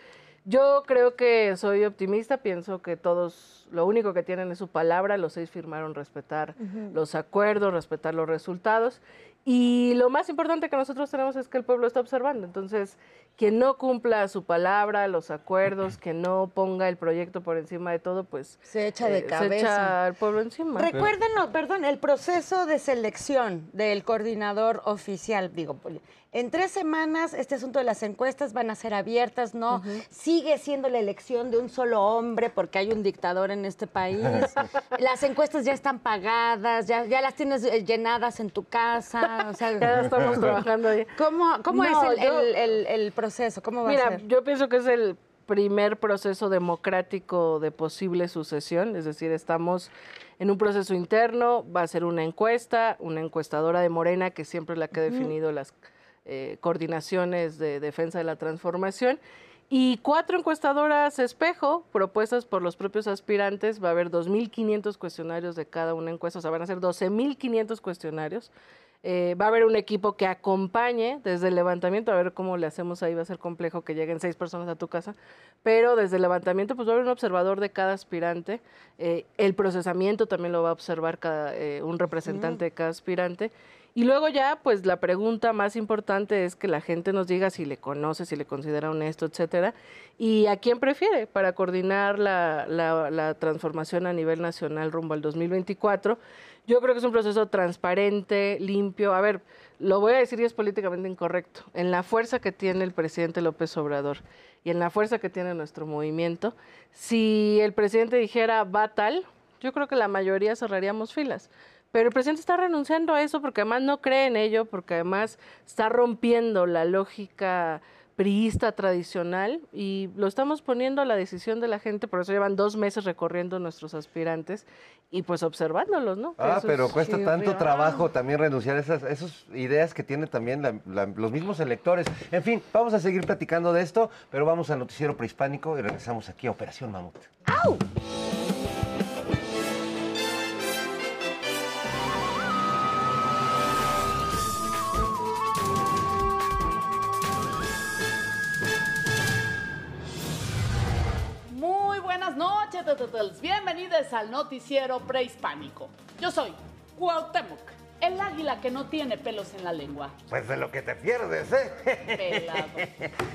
[SPEAKER 15] Yo creo que soy optimista, pienso que todos lo único que tienen es su palabra, los seis firmaron respetar los acuerdos, respetar los resultados. Y lo más importante que nosotros tenemos es que el pueblo está observando. Entonces, quien no cumpla su palabra, los acuerdos, que no ponga el proyecto por encima de todo, pues
[SPEAKER 16] Se echa de
[SPEAKER 15] eh,
[SPEAKER 16] cabeza.
[SPEAKER 15] Se echa al pueblo encima.
[SPEAKER 4] Recuérdenos, perdón, el proceso de selección del coordinador oficial. Digo, pues, en tres semanas este asunto de las encuestas van a ser abiertas, ¿no? Sigue siendo la elección de un solo hombre porque hay un dictador en este país. las encuestas ya están pagadas, ya, ya las tienes eh, llenadas en tu casa. O sea,
[SPEAKER 15] Ya estamos trabajando ahí.
[SPEAKER 4] ¿Cómo, cómo
[SPEAKER 15] No,
[SPEAKER 4] es el,
[SPEAKER 15] yo-
[SPEAKER 4] el- el- el proceso? ¿Cómo va a
[SPEAKER 15] Mira,
[SPEAKER 4] ser?
[SPEAKER 15] yo pienso que es el primer proceso democrático de posible sucesión, es decir, estamos en un proceso interno, va a ser una encuesta, una encuestadora de Morena, que siempre es la que ha definido las eh, coordinaciones de defensa de la transformación, y cuatro encuestadoras espejo propuestas por los propios aspirantes. Va a haber 2.500 cuestionarios de cada una encuesta, o sea, van a ser 12.500 cuestionarios. Eh, va a haber un equipo que acompañe desde el levantamiento, a ver cómo le hacemos ahí, va a ser complejo que lleguen seis personas a tu casa, pero desde el levantamiento pues va a haber un observador de cada aspirante, eh, el procesamiento también lo va a observar cada, eh, un representante de cada aspirante, y luego ya pues la pregunta más importante es que la gente nos diga si le conoce, si le considera honesto, etcétera, y a quién prefiere para coordinar la, transformación a nivel nacional rumbo al 2024. Yo creo que es un proceso transparente, limpio. A ver, lo voy a decir y es políticamente incorrecto. En la fuerza que tiene el presidente López Obrador y en la fuerza que tiene nuestro movimiento, si el presidente dijera va tal, yo creo que la mayoría cerraríamos filas. Pero el presidente está renunciando a eso porque además no cree en ello, porque además está rompiendo la lógica priista tradicional y lo estamos poniendo a la decisión de la gente, por eso llevan dos meses recorriendo nuestros aspirantes y pues observándolos, ¿no? Que
[SPEAKER 3] Ah, pero
[SPEAKER 15] es-
[SPEAKER 3] cuesta tanto
[SPEAKER 15] mira.
[SPEAKER 3] trabajo también renunciar a esas, esas ideas que tienen también la- la- los mismos electores. En fin, vamos a seguir platicando de esto, pero vamos al noticiero prehispánico y regresamos aquí a Operación Mamut.
[SPEAKER 17] Muy buenas noches, bienvenidos al noticiero prehispánico. Yo soy Cuauhtémoc, el águila que no tiene pelos en la lengua.
[SPEAKER 3] Pues de lo que te pierdes, ¿eh?
[SPEAKER 17] Pelado.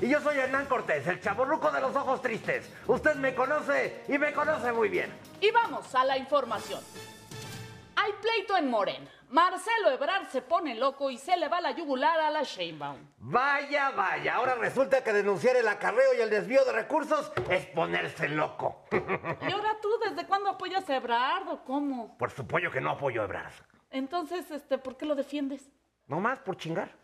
[SPEAKER 3] y yo soy Hernán Cortés, el chaborruco de los ojos tristes. Usted me conoce y me conoce muy bien.
[SPEAKER 17] Y vamos a la información. Hay pleito en Morena. Marcelo Ebrard se pone loco y se le va la yugular a la Sheinbaum.
[SPEAKER 3] Vaya, vaya, ahora resulta que denunciar el acarreo y el desvío de recursos es ponerse loco.
[SPEAKER 17] ¿Y ahora tú desde cuándo apoyas a Ebrard o cómo?
[SPEAKER 3] Por supuesto que no apoyo a Ebrard.
[SPEAKER 17] Entonces, este, ¿por qué lo defiendes?
[SPEAKER 3] No más por chingar.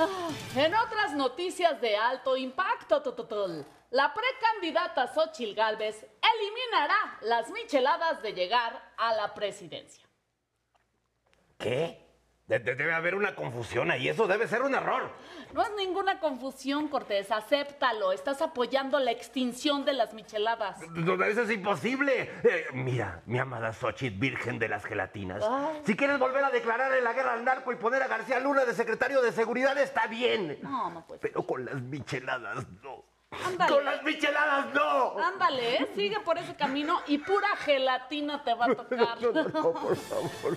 [SPEAKER 17] Ay, en otras noticias de alto impacto, tututul, la precandidata Xochil Gálvez eliminará las micheladas de llegar a la presidencia.
[SPEAKER 3] ¿Qué? De- de- debe haber una confusión ahí, eso debe ser un error.
[SPEAKER 17] No es ninguna confusión, Cortés, acéptalo. Estás apoyando la extinción de las micheladas.
[SPEAKER 3] No, eso es imposible. Eh, mira, mi amada Xochitl, virgen de las gelatinas.
[SPEAKER 17] Ay.
[SPEAKER 3] Si quieres volver a declararle la guerra al narco y poner a García Luna de secretario de seguridad, está bien.
[SPEAKER 17] No, no puede.
[SPEAKER 3] Pero con las micheladas, no.
[SPEAKER 17] Ándale.
[SPEAKER 3] Con las micheladas, no.
[SPEAKER 17] Ándale, ¿eh? sigue por ese camino y pura gelatina te va a tocar.
[SPEAKER 3] No, no, por favor.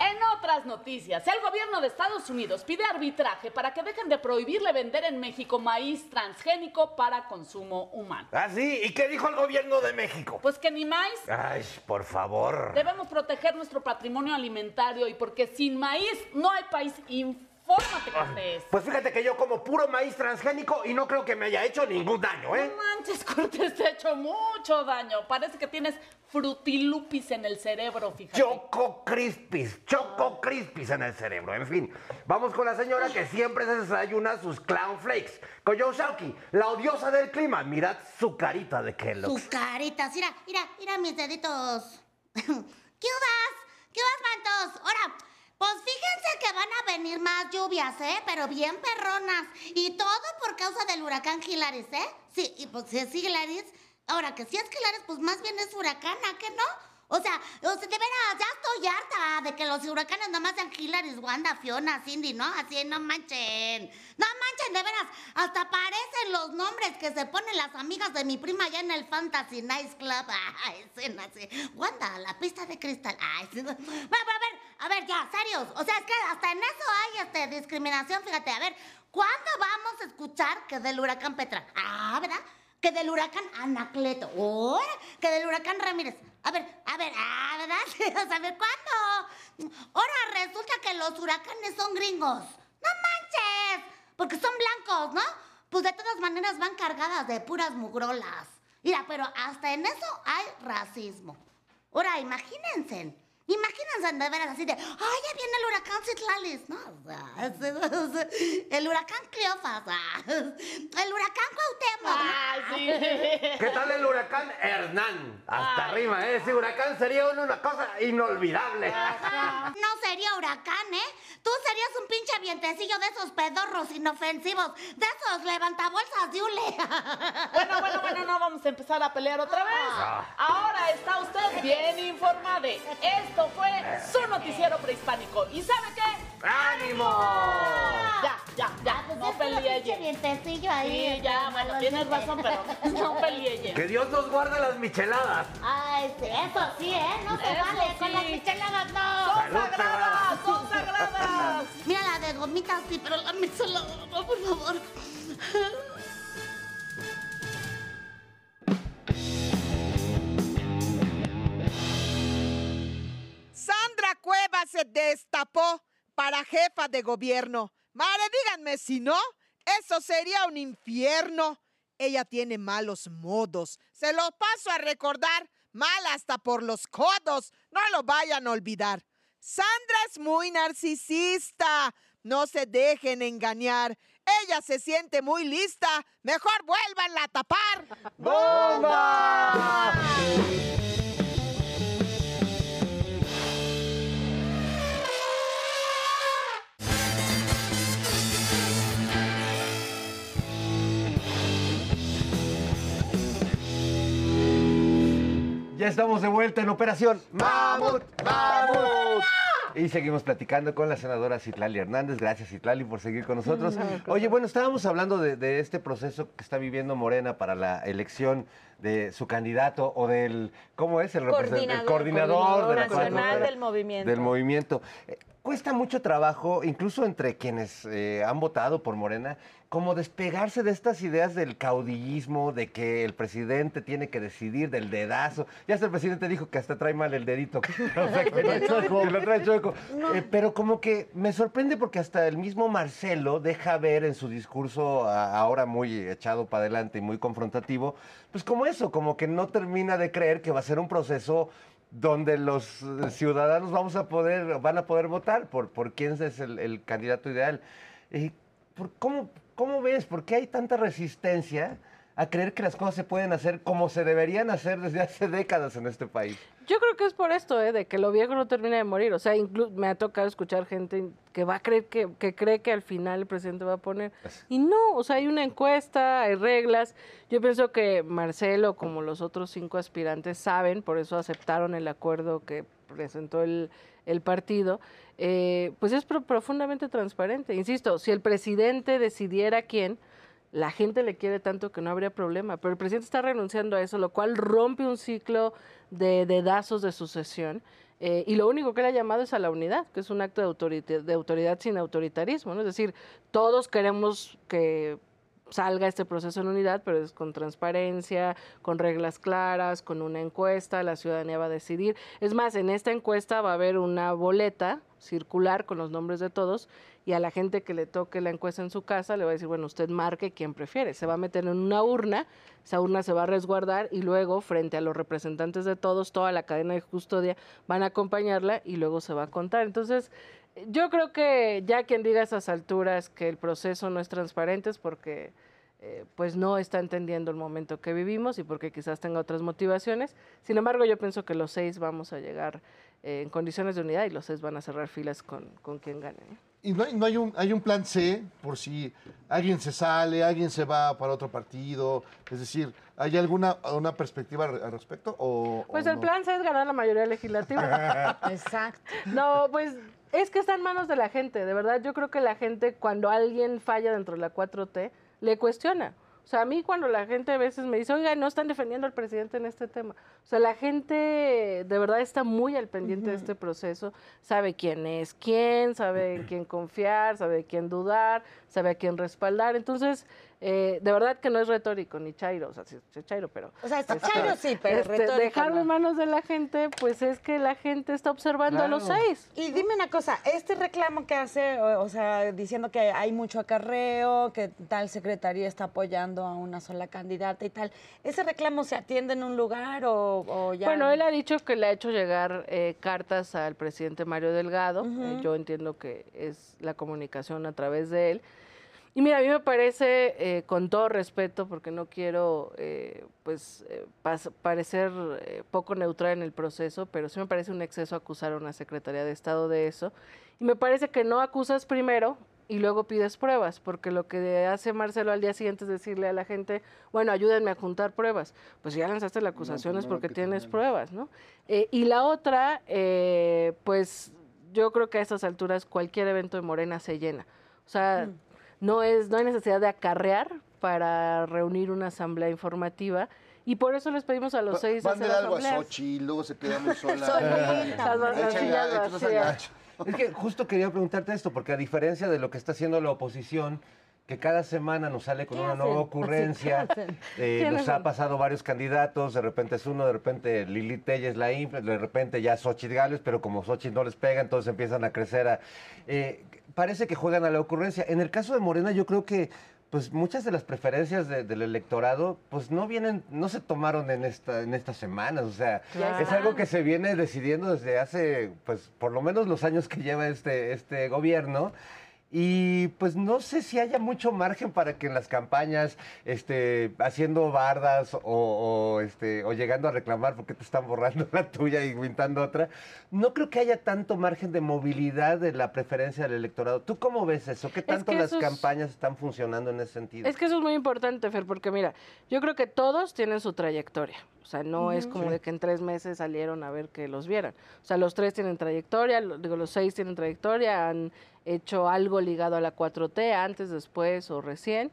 [SPEAKER 17] En otras noticias, el gobierno de Estados Unidos pide arbitraje para que dejen de prohibirle vender en México maíz transgénico para consumo humano.
[SPEAKER 3] ¿Ah, sí? ¿Y qué dijo el gobierno de México?
[SPEAKER 17] Pues que ni maíz.
[SPEAKER 3] Ay, por favor.
[SPEAKER 17] Debemos proteger nuestro patrimonio alimentario y porque sin maíz no hay país. Infórmate, Cortés.
[SPEAKER 3] Pues fíjate que yo como puro maíz transgénico y no creo que me haya hecho ningún daño, ¿eh?
[SPEAKER 17] No manches, Cortés, te ha hecho mucho daño. Parece que tienes frutilupis en el cerebro, fíjate.
[SPEAKER 3] Choco Crispis, Choco Crispis en el cerebro. En fin, vamos con la señora que siempre se desayuna sus Clown Flakes. Con Joe Shawky, la odiosa del clima. Mirad su carita de Kellogg's.
[SPEAKER 18] Sus caritas, mira, mira, mira mis deditos. ¿Qué vas? ¿Qué vas, mantos? Ahora, pues fíjense que van a venir más lluvias, ¿eh? Pero bien perronas. Y todo por causa del huracán Hilaris, ¿eh? Sí, y pues si es Hilaris, ahora que si es Hilaris, pues más bien es huracán, ¿a qué no? O sea, o sea, de veras, ya estoy harta de que los huracanes nomás sean Hilaris, Wanda, Fiona, Cindy, ¿no? Así, no manchen. No manchen, de veras. Hasta parecen los nombres que se ponen las amigas de mi prima allá en el Fantasy Nice Club. Ay, escena así. Wanda, la pista de cristal. Ay, sí. Bueno, pero a ver, a ver, ya, serios. O sea, es que hasta en eso hay este, discriminación. Fíjate, a ver, ¿cuándo vamos a escuchar que del huracán Petra? Ah, ¿verdad? Que del huracán Anacleto. ¿Ahora? Que del huracán Ramírez. A ver, a ver, ah, ¿verdad? A ver, ¿cuándo? Ahora resulta que los huracanes son gringos. ¡No manches! Porque son blancos, ¿no? Pues de todas maneras van cargadas de puras mugrolas. Mira, pero hasta en eso hay racismo. Ahora, imagínense. Imagínense de veras así de, ay, ya viene el huracán Citlalis, ¿no? O sea, es- es- el huracán Cleofas, ah, el huracán Cuauhtémoc.
[SPEAKER 3] ¿Qué tal el huracán Hernán? Hasta arriba, ¿eh? Ese huracán sería una, cosa inolvidable.
[SPEAKER 18] No sería huracán, ¿eh? Tú serías un pinche vientecillo de esos pedorros inofensivos, de esos levantabolsas de hule.
[SPEAKER 17] Bueno, bueno, bueno, no vamos a empezar a pelear otra vez. Ahora está usted bien informado. Esto fue su noticiero prehispánico. ¿Y sabe qué?
[SPEAKER 3] ¡Ánimo!
[SPEAKER 17] Ya, ya, ya. No
[SPEAKER 18] Es puro
[SPEAKER 17] peleé.
[SPEAKER 18] pinche vientecillo ahí.
[SPEAKER 17] Sí, ya, bueno, tienes razón, pero no peleé.
[SPEAKER 3] Que Dios nos guarde las micheladas.
[SPEAKER 18] Ay, sí, eso sí, ¿eh? No se
[SPEAKER 17] Eso
[SPEAKER 18] vale, con
[SPEAKER 17] sí.
[SPEAKER 18] las micheladas no.
[SPEAKER 17] ¡Son sagradas! ¡Son sagradas!
[SPEAKER 18] Mira la de gomitas, sí, pero la michelada no, por favor.
[SPEAKER 14] Cuevas se destapó para jefa de gobierno. Madre, díganme si no, eso sería un infierno. Ella tiene malos modos. Se los paso a recordar, mal hasta por los codos. No lo vayan a olvidar. Sandra es muy narcisista. No se dejen engañar. Ella se siente muy lista. Mejor vuélvanla a tapar.
[SPEAKER 3] ¡Bomba! Ya estamos de vuelta en Operación Mamut, Mamut. Y seguimos platicando con la senadora Citlali Hernández. Gracias, Citlali, por seguir con nosotros. Oye, bueno, estábamos hablando de, de este proceso que está viviendo Morena para la elección de su candidato o del, ¿cómo es? El, represent- el coordinador de la
[SPEAKER 4] nacional
[SPEAKER 3] 4T,
[SPEAKER 4] del movimiento.
[SPEAKER 3] Del movimiento. Eh, Cuesta mucho trabajo, incluso entre quienes eh, han votado por Morena, como despegarse de estas ideas del caudillismo, de que el presidente tiene que decidir, del dedazo. Ya hasta el presidente dijo que hasta trae mal el dedito. O sea, que, lo trae chueco. Eh, pero como que me sorprende porque hasta el mismo Marcelo deja ver en su discurso, a- ahora muy echado para adelante y muy confrontativo, pues como eso, como que no termina de creer que va a ser un proceso donde los ciudadanos vamos a poder, van a poder votar por, por quién es el, candidato ideal. Eh, por- ¿cómo, ¿Cómo ves? ¿Por qué hay tanta resistencia a creer que las cosas se pueden hacer como se deberían hacer desde hace décadas en este país?
[SPEAKER 15] Yo creo que es por esto, ¿eh? de que lo viejo no termina de morir. O sea, inclu- me ha tocado escuchar gente que va a creer que, que cree que al final el presidente va a poner. Y no, o sea, hay una encuesta, hay reglas. Yo pienso que Marcelo, como los otros cinco aspirantes, saben, por eso aceptaron el acuerdo que presentó el, el partido, eh, pues es pro- profundamente transparente. Insisto, si el presidente decidiera quién, la gente le quiere tanto que no habría problema, pero el presidente está renunciando a eso, lo cual rompe un ciclo de dedazos de sucesión. eh, y lo único que le ha llamado es a la unidad, que es un acto de autoridad, de autoridad sin autoritarismo. ¿no? Es decir, todos queremos que salga este proceso en unidad, pero es con transparencia, con reglas claras, con una encuesta, la ciudadanía va a decidir. Es más, en esta encuesta va a haber una boleta circular con los nombres de todos y a la gente que le toque la encuesta en su casa le va a decir, bueno, usted marque quién prefiere. Se va a meter en una urna, esa urna se va a resguardar y luego frente a los representantes de todos, toda la cadena de custodia van a acompañarla y luego se va a contar. Entonces, yo creo que ya quien diga a esas alturas que el proceso no es transparente es porque eh, pues no está entendiendo el momento que vivimos y porque quizás tenga otras motivaciones. Sin embargo, yo pienso que los seis vamos a llegar en condiciones de unidad y los seis van a cerrar filas con, con quien gane.
[SPEAKER 5] Y no, hay- no hay, un, hay un plan C por si alguien se sale, alguien se va para otro partido. Es decir, ¿hay alguna una perspectiva al al respecto? O,
[SPEAKER 15] Pues
[SPEAKER 5] o
[SPEAKER 15] el
[SPEAKER 5] no?
[SPEAKER 15] plan C es ganar la mayoría legislativa.
[SPEAKER 4] Exacto.
[SPEAKER 15] No, pues es que está en manos de la gente, de verdad. Yo creo que la gente, cuando alguien falla dentro de la 4T, le cuestiona. O sea, a mí cuando la gente a veces me dice, oiga, no están defendiendo al presidente en este tema. O sea, la gente de verdad está muy al pendiente de este proceso, sabe quién es quién, sabe en quién confiar, sabe de quién dudar, sabe a quién respaldar. Entonces, eh, de verdad que no es retórico ni chairo, o sea, sí, sí es chairo, pero...
[SPEAKER 4] O sea, está
[SPEAKER 15] este,
[SPEAKER 4] chairo sí, pero
[SPEAKER 15] este,
[SPEAKER 4] retórico
[SPEAKER 15] Dejarlo
[SPEAKER 4] no.
[SPEAKER 15] en manos de la gente, pues es que la gente está observando a los seis.
[SPEAKER 4] Y dime una cosa, este reclamo que hace, o, o sea, diciendo que hay mucho acarreo, que tal secretaría está apoyando a una sola candidata y tal, ¿ese reclamo se atiende en un lugar o, o ya?
[SPEAKER 15] Bueno, él ha dicho que le ha hecho llegar eh, cartas al presidente Mario Delgado. Eh, yo entiendo que es la comunicación a través de él. Y mira, a mí me parece, eh, con todo respeto, porque no quiero eh, pues eh, pas- parecer eh, poco neutral en el proceso, pero sí me parece un exceso acusar a una Secretaría de Estado de eso. Y me parece que no acusas primero y luego pides pruebas, porque lo que hace Marcelo al día siguiente es decirle a la gente, bueno, ayúdenme a juntar pruebas. Pues ya lanzaste la acusación es
[SPEAKER 5] primero
[SPEAKER 15] porque
[SPEAKER 5] que
[SPEAKER 15] tienes pruebas, ¿no? Eh, y la otra, eh, pues yo creo que a estas alturas cualquier evento de Morena se llena. O sea, no, es, no hay necesidad de acarrear para reunir una asamblea informativa. Y por eso les pedimos a los seis hacer
[SPEAKER 5] Mándale algo a. Sochi, luego se queda muy sola.
[SPEAKER 15] Solita. Las- las
[SPEAKER 5] Échale-
[SPEAKER 15] sillas
[SPEAKER 5] échale unos
[SPEAKER 15] vacías.
[SPEAKER 5] agachos.
[SPEAKER 3] Es que justo quería preguntarte esto, porque a diferencia de lo que está haciendo la oposición, que cada semana nos sale con
[SPEAKER 4] ¿Qué
[SPEAKER 3] una
[SPEAKER 4] hacen?
[SPEAKER 3] nueva ocurrencia, eh,
[SPEAKER 4] ¿Quiénes
[SPEAKER 3] nos ha pasado varios candidatos, de repente es uno, de repente Lili Telles la infla, de repente ya Xochitl Gales, pero como Xochitl no les pega, entonces empiezan a crecer. A, eh, parece que juegan a la ocurrencia. En el caso de Morena, yo creo que pues muchas de las preferencias de- del electorado, pues no vienen, no se tomaron en esta, en estas semanas. O sea,
[SPEAKER 4] Claro.
[SPEAKER 3] es algo que se viene decidiendo desde hace, pues, por lo menos los años que lleva este, este gobierno. Y pues no sé si haya mucho margen para que en las campañas, este, haciendo bardas o, o, este, o llegando a reclamar porque te están borrando la tuya y pintando otra, no creo que haya tanto margen de movilidad de la preferencia del electorado. ¿Tú cómo ves eso? ¿Qué tanto
[SPEAKER 15] que
[SPEAKER 3] las campañas están funcionando en ese sentido?
[SPEAKER 15] Es que eso es muy importante, Fer, porque mira, yo creo que todos tienen su trayectoria. O sea, no es como
[SPEAKER 3] Sí.
[SPEAKER 15] de que en tres meses salieron a ver que los vieran. O sea, los tres tienen trayectoria, digo, los seis tienen trayectoria, han hecho algo ligado a la 4T antes, después o recién.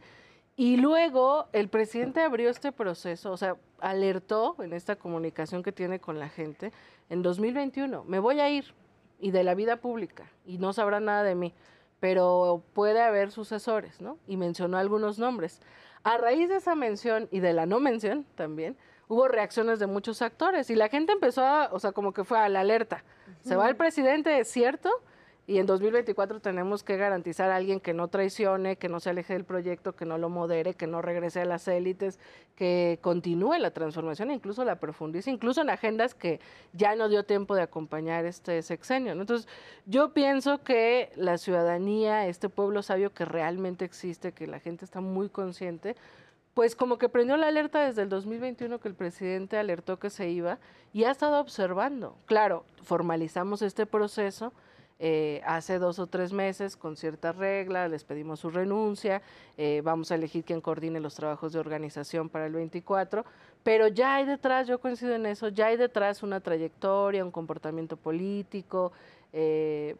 [SPEAKER 15] Y luego el presidente abrió este proceso, o sea, alertó en esta comunicación que tiene con la gente en 2021, me voy a ir y de la vida pública y no sabrá nada de mí, pero puede haber sucesores, ¿no? Y mencionó algunos nombres. A raíz de esa mención y de la no mención también, hubo reacciones de muchos actores y la gente empezó a, o sea, como que fue a la alerta. Se va el presidente, es cierto, y en 2024 tenemos que garantizar a alguien que no traicione, que no se aleje del proyecto, que no lo modere, que no regrese a las élites, que continúe la transformación, incluso la profundice, incluso en agendas que ya no dio tiempo de acompañar este sexenio. Entonces, yo pienso que la ciudadanía, este pueblo sabio que realmente existe, que la gente está muy consciente, pues como que prendió la alerta desde el 2021 que el presidente alertó que se iba y ha estado observando. Claro, formalizamos este proceso eh, hace dos o tres meses con ciertas reglas, les pedimos su renuncia, eh, vamos a elegir quien coordine los trabajos de organización para el 24, pero ya hay detrás, yo coincido en eso, ya hay detrás una trayectoria, un comportamiento político, eh,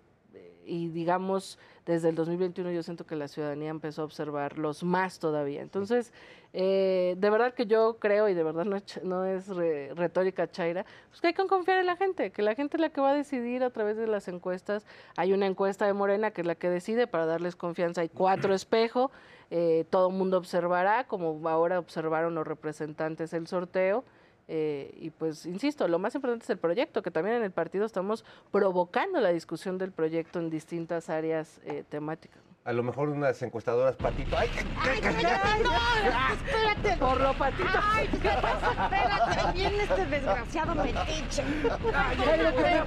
[SPEAKER 15] y digamos, desde el 2021 yo siento que la ciudadanía empezó a observarlos más todavía. Entonces, eh, de verdad que yo creo, y de verdad no no es re- retórica chaira, pues que hay que confiar en la gente, que la gente es la que va a decidir a través de las encuestas. Hay una encuesta de Morena que es la que decide para darles confianza. Hay cuatro espejo, eh, todo el mundo observará, como ahora observaron los representantes el sorteo. Eh, y pues, insisto, lo más importante es el proyecto, que también en el partido estamos provocando la discusión del proyecto en distintas áreas eh, temáticas.
[SPEAKER 3] A lo mejor unas encuestadoras patito. ¡Ay!
[SPEAKER 4] Ay, no, espérate.
[SPEAKER 15] Por lo patito.
[SPEAKER 4] Ay, ¿qué pasa? Espérate, viene este desgraciado metiche.
[SPEAKER 3] ¿qué?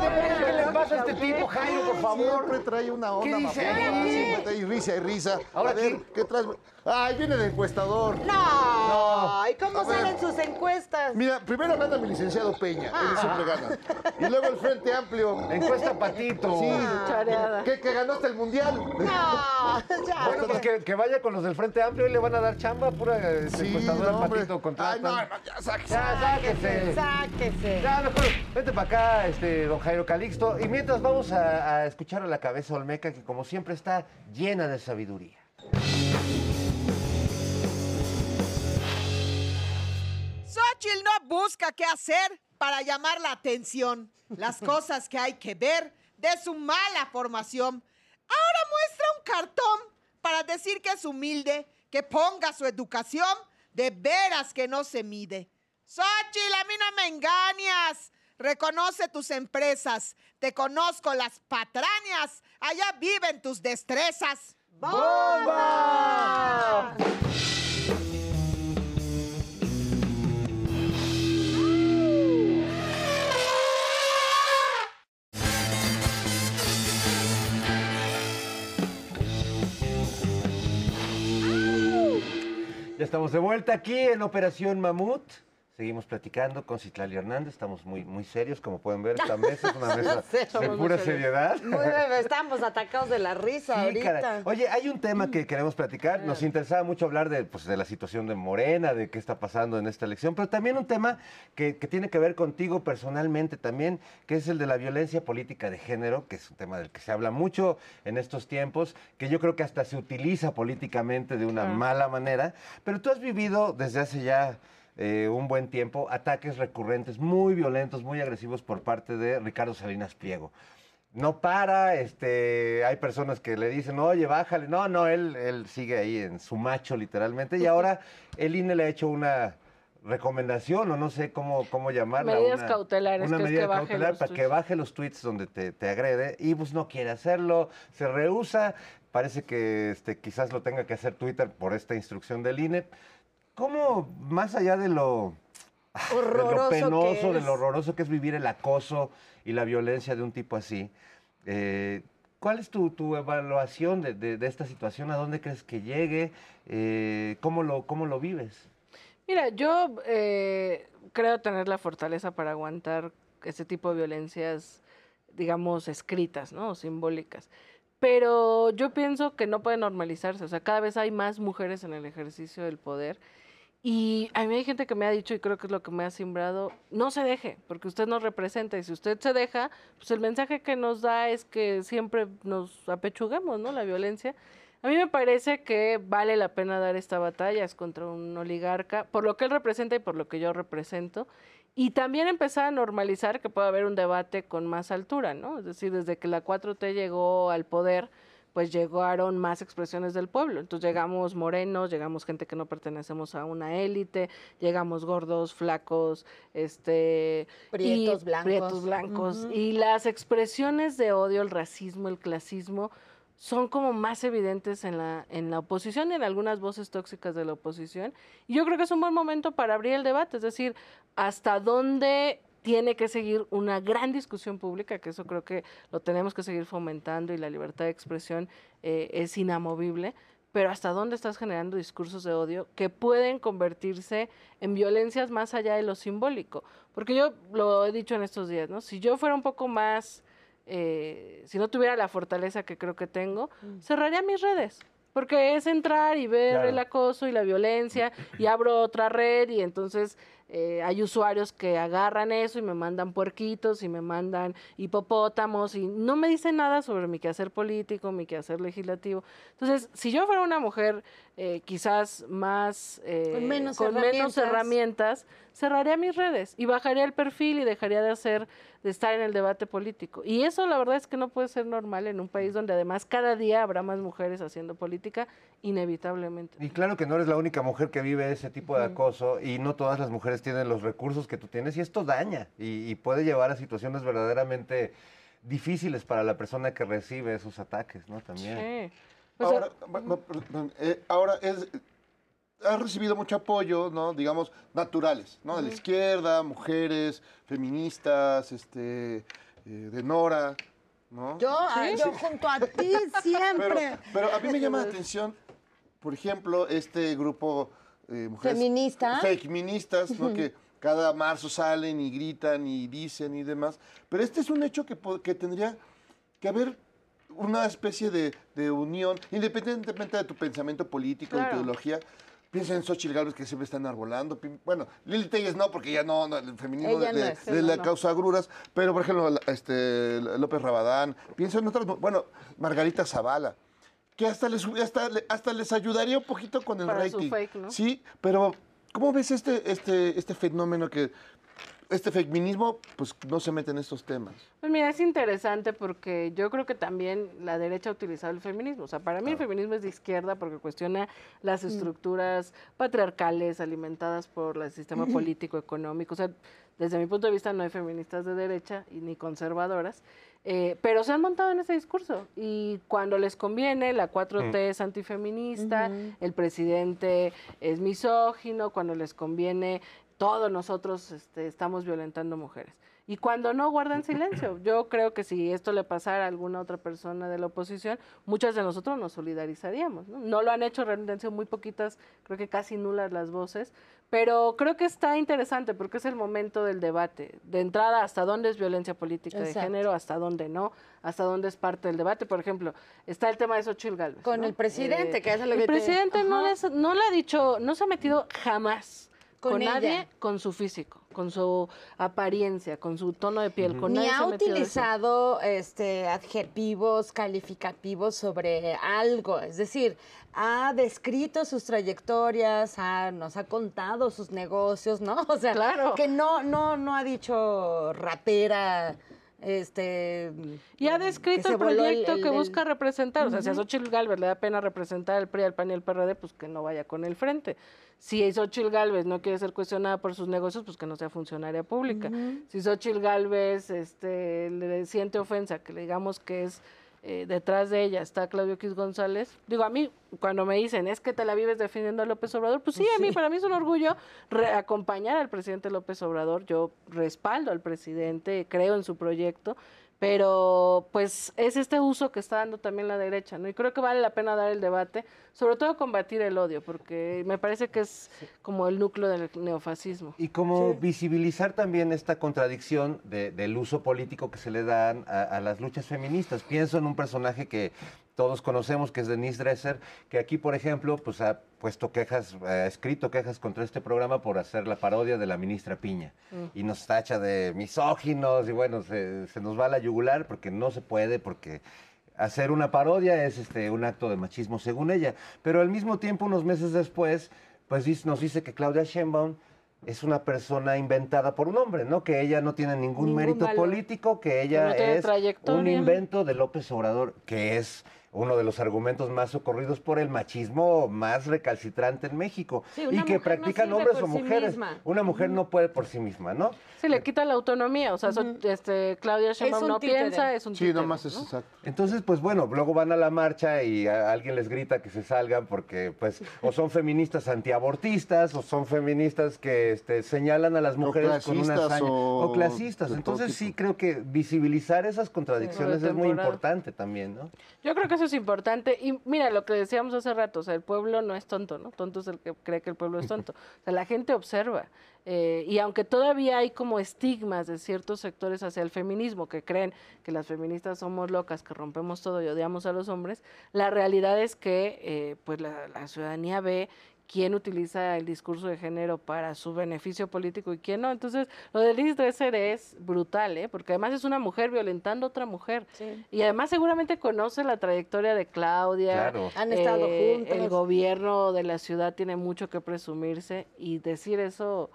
[SPEAKER 3] ¿Qué le pasa a este tipo, Jairo, por favor?
[SPEAKER 5] Siempre trae una onda
[SPEAKER 3] ¿Qué dice?
[SPEAKER 5] mafiosa,
[SPEAKER 3] ¿Qué?
[SPEAKER 5] trae risa y risa.
[SPEAKER 3] Ahora
[SPEAKER 5] a ver, ¿qué traes? Ay, viene de encuestador.
[SPEAKER 4] No. ¿Y cómo
[SPEAKER 5] A ver.
[SPEAKER 4] salen sus encuestas?
[SPEAKER 5] Mira, primero gana mi licenciado Peña, él siempre gana. Y luego el Frente Amplio.
[SPEAKER 3] Encuesta patito.
[SPEAKER 5] Sí,
[SPEAKER 15] Chareada.
[SPEAKER 5] que, que ganó hasta el Mundial.
[SPEAKER 4] No, ya.
[SPEAKER 3] Bueno, pues que, que vaya con los del Frente Amplio y le van a dar chamba, pura eh,
[SPEAKER 5] Sí,
[SPEAKER 3] encuestadora
[SPEAKER 5] no, hombre.
[SPEAKER 3] patito contratan.
[SPEAKER 5] Ay, no, no, ya sáquese.
[SPEAKER 3] Ya, sáquese.
[SPEAKER 4] Sáquese.
[SPEAKER 3] Ya, mejor, vente para acá, este, don Jairo Calixto. Y mientras vamos a, a escuchar a la cabeza Olmeca, que como siempre está llena de sabiduría.
[SPEAKER 14] Xochitl no busca qué hacer para llamar la atención, las cosas que hay que ver de su mala formación. Ahora muestra un cartón para decir que es humilde, que ponga su educación, de veras que no se mide. Xochitl, a mí no me engañas. Reconoce tus empresas. Te conozco las patrañas. Allá viven tus destrezas.
[SPEAKER 3] ¡Bomba! Estamos de vuelta aquí en Operación Mamut. Seguimos platicando con Citlali Hernández. Estamos muy, muy serios, como pueden ver. Esta mesa es una mesa
[SPEAKER 4] sé,
[SPEAKER 3] de pura seriedad.
[SPEAKER 4] Muy estamos atacados de la risa
[SPEAKER 3] Sí,
[SPEAKER 4] ahorita.
[SPEAKER 3] caray. Oye, hay un tema que queremos platicar. Nos interesaba mucho hablar de, pues, de la situación de Morena, de qué está pasando en esta elección, pero también un tema que, que tiene que ver contigo personalmente también, que es el de la violencia política de género, que es un tema del que se habla mucho en estos tiempos, que yo creo que hasta se utiliza políticamente de una
[SPEAKER 4] Claro.
[SPEAKER 3] mala manera. Pero tú has vivido desde hace ya eh, un buen tiempo ataques recurrentes muy violentos, muy agresivos por parte de Ricardo Salinas Pliego no para, este, hay personas que le dicen, oye, bájale. No, no, él, él sigue ahí en su macho, literalmente. Y ahora el INE le ha hecho una recomendación, o no sé cómo, cómo llamarla.
[SPEAKER 15] Medidas
[SPEAKER 3] una-
[SPEAKER 15] cautelares,
[SPEAKER 3] Una
[SPEAKER 15] que es
[SPEAKER 3] medida
[SPEAKER 15] que baje
[SPEAKER 3] cautelar
[SPEAKER 15] los
[SPEAKER 3] para que baje los tweets donde te, te agrede. Y pues no quiere hacerlo, se rehúsa. Parece que este, quizás lo tenga que hacer Twitter por esta instrucción del INE. ¿Cómo, más allá de lo, de lo penoso, de lo horroroso que es vivir el acoso y la violencia de un tipo así, eh, ¿cuál es tu, tu evaluación de, de- de esta situación? ¿A dónde crees que llegue? Eh, ¿cómo, lo, ¿Cómo lo vives?
[SPEAKER 15] Mira, yo eh, creo tener la fortaleza para aguantar ese tipo de violencias, digamos, escritas, ¿no? O simbólicas. Pero yo pienso que no puede normalizarse. O sea, cada vez hay más mujeres en el ejercicio del poder. Y a mí hay gente que me ha dicho, y creo que es lo que me ha simbrado, no se deje, porque usted nos representa. Y si usted se deja, pues el mensaje que nos da es que siempre nos apechugamos, ¿no? La violencia. A mí me parece que vale la pena dar esta batalla, es contra un oligarca, por lo que él representa y por lo que yo represento. Y también empezar a normalizar que puede haber un debate con más altura, ¿no? Es decir, desde que la 4T llegó al poder, pues llegaron más expresiones del pueblo. Entonces llegamos morenos, llegamos gente que no pertenecemos a una élite, llegamos gordos, flacos, este
[SPEAKER 4] Prietos,
[SPEAKER 15] y-
[SPEAKER 4] blancos.
[SPEAKER 15] prietos, blancos. Y las expresiones de odio, el racismo, el clasismo, son como más evidentes en la, en la oposición y en algunas voces tóxicas de la oposición. Y yo creo que es un buen momento para abrir el debate, es decir, hasta dónde tiene que seguir una gran discusión pública, que eso creo que lo tenemos que seguir fomentando y la libertad de expresión eh, es inamovible, pero hasta dónde estás generando discursos de odio que pueden convertirse en violencias más allá de lo simbólico. Porque yo lo he dicho en estos días, ¿no? Si yo fuera un poco más, eh, si no tuviera la fortaleza que creo que tengo, cerraría mis redes. Porque es entrar y ver
[SPEAKER 19] Claro.
[SPEAKER 15] el acoso y la violencia y abro otra red y entonces eh, hay usuarios que agarran eso y me mandan puerquitos y me mandan hipopótamos y no me dicen nada sobre mi quehacer político, mi quehacer legislativo. Entonces, si yo fuera una mujer eh, quizás más eh,
[SPEAKER 4] Con menos
[SPEAKER 15] con menos
[SPEAKER 4] herramientas.
[SPEAKER 15] herramientas, cerraría mis redes y bajaría el perfil y dejaría de hacer, de estar en el debate político. Y eso la verdad es que no puede ser normal en un país donde además cada día habrá más mujeres haciendo política, inevitablemente.
[SPEAKER 3] Y claro que no eres la única mujer que vive ese tipo de acoso y no todas las mujeres tienen los recursos que tú tienes y esto daña y, y puede llevar a situaciones verdaderamente difíciles para la persona que recibe esos ataques, ¿no? También.
[SPEAKER 5] Ahora, va- perdón, eh, ahora es, ha recibido mucho apoyo, ¿no? Digamos, naturales, ¿no? De la izquierda, mujeres, feministas, este, eh, de Nora, ¿no?
[SPEAKER 4] Yo, ah, yo junto a ti siempre.
[SPEAKER 5] Pero, pero a mí me llama la atención, por ejemplo, este grupo de mujeres...
[SPEAKER 4] ¿Feminista?
[SPEAKER 5] Feministas, ¿no?
[SPEAKER 4] Ujú.
[SPEAKER 5] Que cada marzo salen y gritan y dicen y demás. Pero este es un hecho que, que tendría que haber una especie de, de unión, independientemente de tu pensamiento político, de tu
[SPEAKER 19] Claro.
[SPEAKER 5] ideología. Piensa en Xochitl Gálvez que siempre están arbolando. Bueno, Lili Telles no, porque ya no, no, el feminismo
[SPEAKER 19] Ella
[SPEAKER 5] de,
[SPEAKER 19] no
[SPEAKER 5] de-
[SPEAKER 19] es,
[SPEAKER 5] de
[SPEAKER 19] no,
[SPEAKER 5] la
[SPEAKER 19] no.
[SPEAKER 5] causa agruras. Pero, por ejemplo, este, López Rabadán. Pienso en otras. Bueno, Margarita Zavala. Que hasta les, hasta, hasta les ayudaría un poquito con el
[SPEAKER 15] Para su
[SPEAKER 5] rating.
[SPEAKER 15] fake, ¿no?
[SPEAKER 5] Sí, pero ¿cómo ves este, este, este fenómeno que este feminismo pues no se mete en estos temas?
[SPEAKER 15] Pues mira, es interesante porque yo creo que también la derecha ha utilizado el feminismo. O sea, para mí el feminismo es de izquierda porque cuestiona las
[SPEAKER 19] Mm.
[SPEAKER 15] estructuras patriarcales alimentadas por el sistema político, económico. O sea, desde mi punto de vista no hay feministas de derecha y ni conservadoras. Eh, pero se han montado en ese discurso y cuando les conviene, la 4T
[SPEAKER 19] Mm.
[SPEAKER 15] es antifeminista, el presidente es misógino, cuando les conviene, todos nosotros este, estamos violentando mujeres. Y cuando no, guardan silencio. Yo creo que si esto le pasara a alguna otra persona de la oposición, muchas de nosotros nos solidarizaríamos. ¿no? No lo han hecho, realmente han sido muy poquitas, creo que casi nulas las voces, pero creo que está interesante porque es el momento del debate. De entrada, hasta dónde es violencia política de género, hasta dónde no, hasta dónde es parte del debate. Por ejemplo, está el tema de Xochitl Gálvez.
[SPEAKER 4] Con
[SPEAKER 15] ¿no?
[SPEAKER 4] el presidente, que eso es lo
[SPEAKER 15] el
[SPEAKER 4] que te-
[SPEAKER 15] presidente no, les- no le ha dicho, no se ha metido jamás
[SPEAKER 4] Con
[SPEAKER 15] nadie, con su físico, con su apariencia, con su tono de piel, con
[SPEAKER 4] Ni ha utilizado este, adjetivos calificativos sobre algo, es decir, ha descrito sus trayectorias, ha- nos ha contado sus negocios, ¿no? O sea, que no, no, no ha dicho ratera, este...
[SPEAKER 15] Y ha descrito el proyecto que busca representar. O sea, si a. Xochitl Galvez le da pena representar el PRI, al PAN y el PRD, pues que no vaya con el frente. Si Xochitl Galvez no quiere ser cuestionada por sus negocios, pues que no sea funcionaria pública. Si Xochitl Galvez este, le siente ofensa, que le digamos que es eh, detrás de ella está Claudio X González. Digo, a mí, cuando me dicen, es que te la vives defendiendo a López Obrador, pues sí, a mí, para mí es un orgullo acompañar al presidente López Obrador. Yo respaldo al presidente, creo en su proyecto, pero pues es este uso que está dando también la derecha, ¿no? Y creo que vale la pena dar el debate, sobre todo combatir el odio, porque me parece que es como el núcleo del neofascismo.
[SPEAKER 3] Y como visibilizar también esta contradicción de- del uso político que se le dan a, a las luchas feministas. Pienso en un personaje que todos conocemos, que es Denise Dresser, que aquí, por ejemplo, pues ha puesto quejas, ha escrito quejas contra este programa por hacer la parodia de la ministra Piña.
[SPEAKER 19] Mm.
[SPEAKER 3] Y nos tacha de misóginos y bueno, se, se nos va a la yugular porque no se puede, porque hacer una parodia es este un acto de machismo según ella. Pero al mismo tiempo, unos meses después, pues nos dice que Claudia Sheinbaum es una persona inventada por un hombre, ¿no? Que ella no tiene ningún,
[SPEAKER 15] Ningún
[SPEAKER 3] mérito
[SPEAKER 15] valor.
[SPEAKER 3] político, que ella
[SPEAKER 15] no
[SPEAKER 3] es un invento de López Obrador, que es uno de los argumentos más socorridos por el machismo más recalcitrante en México
[SPEAKER 15] Sí,
[SPEAKER 3] y
[SPEAKER 15] una
[SPEAKER 3] que
[SPEAKER 15] mujer no
[SPEAKER 3] practican
[SPEAKER 15] sirve
[SPEAKER 3] hombres o
[SPEAKER 15] sí
[SPEAKER 3] mujeres.
[SPEAKER 15] misma.
[SPEAKER 3] Una mujer no puede por sí misma, ¿no?
[SPEAKER 15] Se le quita la autonomía, o sea, so- este, Claudia Sheinbaum no
[SPEAKER 3] títere.
[SPEAKER 15] piensa, es un
[SPEAKER 5] Sí,
[SPEAKER 15] títere,
[SPEAKER 5] nomás es
[SPEAKER 15] ¿no?
[SPEAKER 5] exacto.
[SPEAKER 3] Entonces, pues bueno, luego van a la marcha y a alguien les grita que se salgan porque, pues, o son feministas antiabortistas o son feministas que este, señalan a las mujeres con una hazaña.
[SPEAKER 5] o
[SPEAKER 3] O clasistas. Entonces sí creo que visibilizar esas contradicciones
[SPEAKER 15] Sí.
[SPEAKER 3] es muy importante también, ¿no?
[SPEAKER 15] Yo creo que eso es importante. Y mira, lo que decíamos hace rato, o sea, el pueblo no es tonto, ¿no? Tonto es el que cree que el pueblo es tonto. O sea, la gente observa. Eh, y aunque todavía hay como estigmas de ciertos sectores hacia el feminismo, que creen que las feministas somos locas, que rompemos todo y odiamos a los hombres, la realidad es que eh, pues la, la ciudadanía ve quién utiliza el discurso de género para su beneficio político y quién no. Entonces, lo de Liz Dresser es brutal, ¿eh? porque además es una mujer violentando a otra mujer. Y además seguramente conoce la trayectoria de Claudia.
[SPEAKER 3] Claro.
[SPEAKER 4] Han estado
[SPEAKER 15] Eh,
[SPEAKER 4] juntas.
[SPEAKER 15] El gobierno de la ciudad tiene mucho que presumirse y decir eso,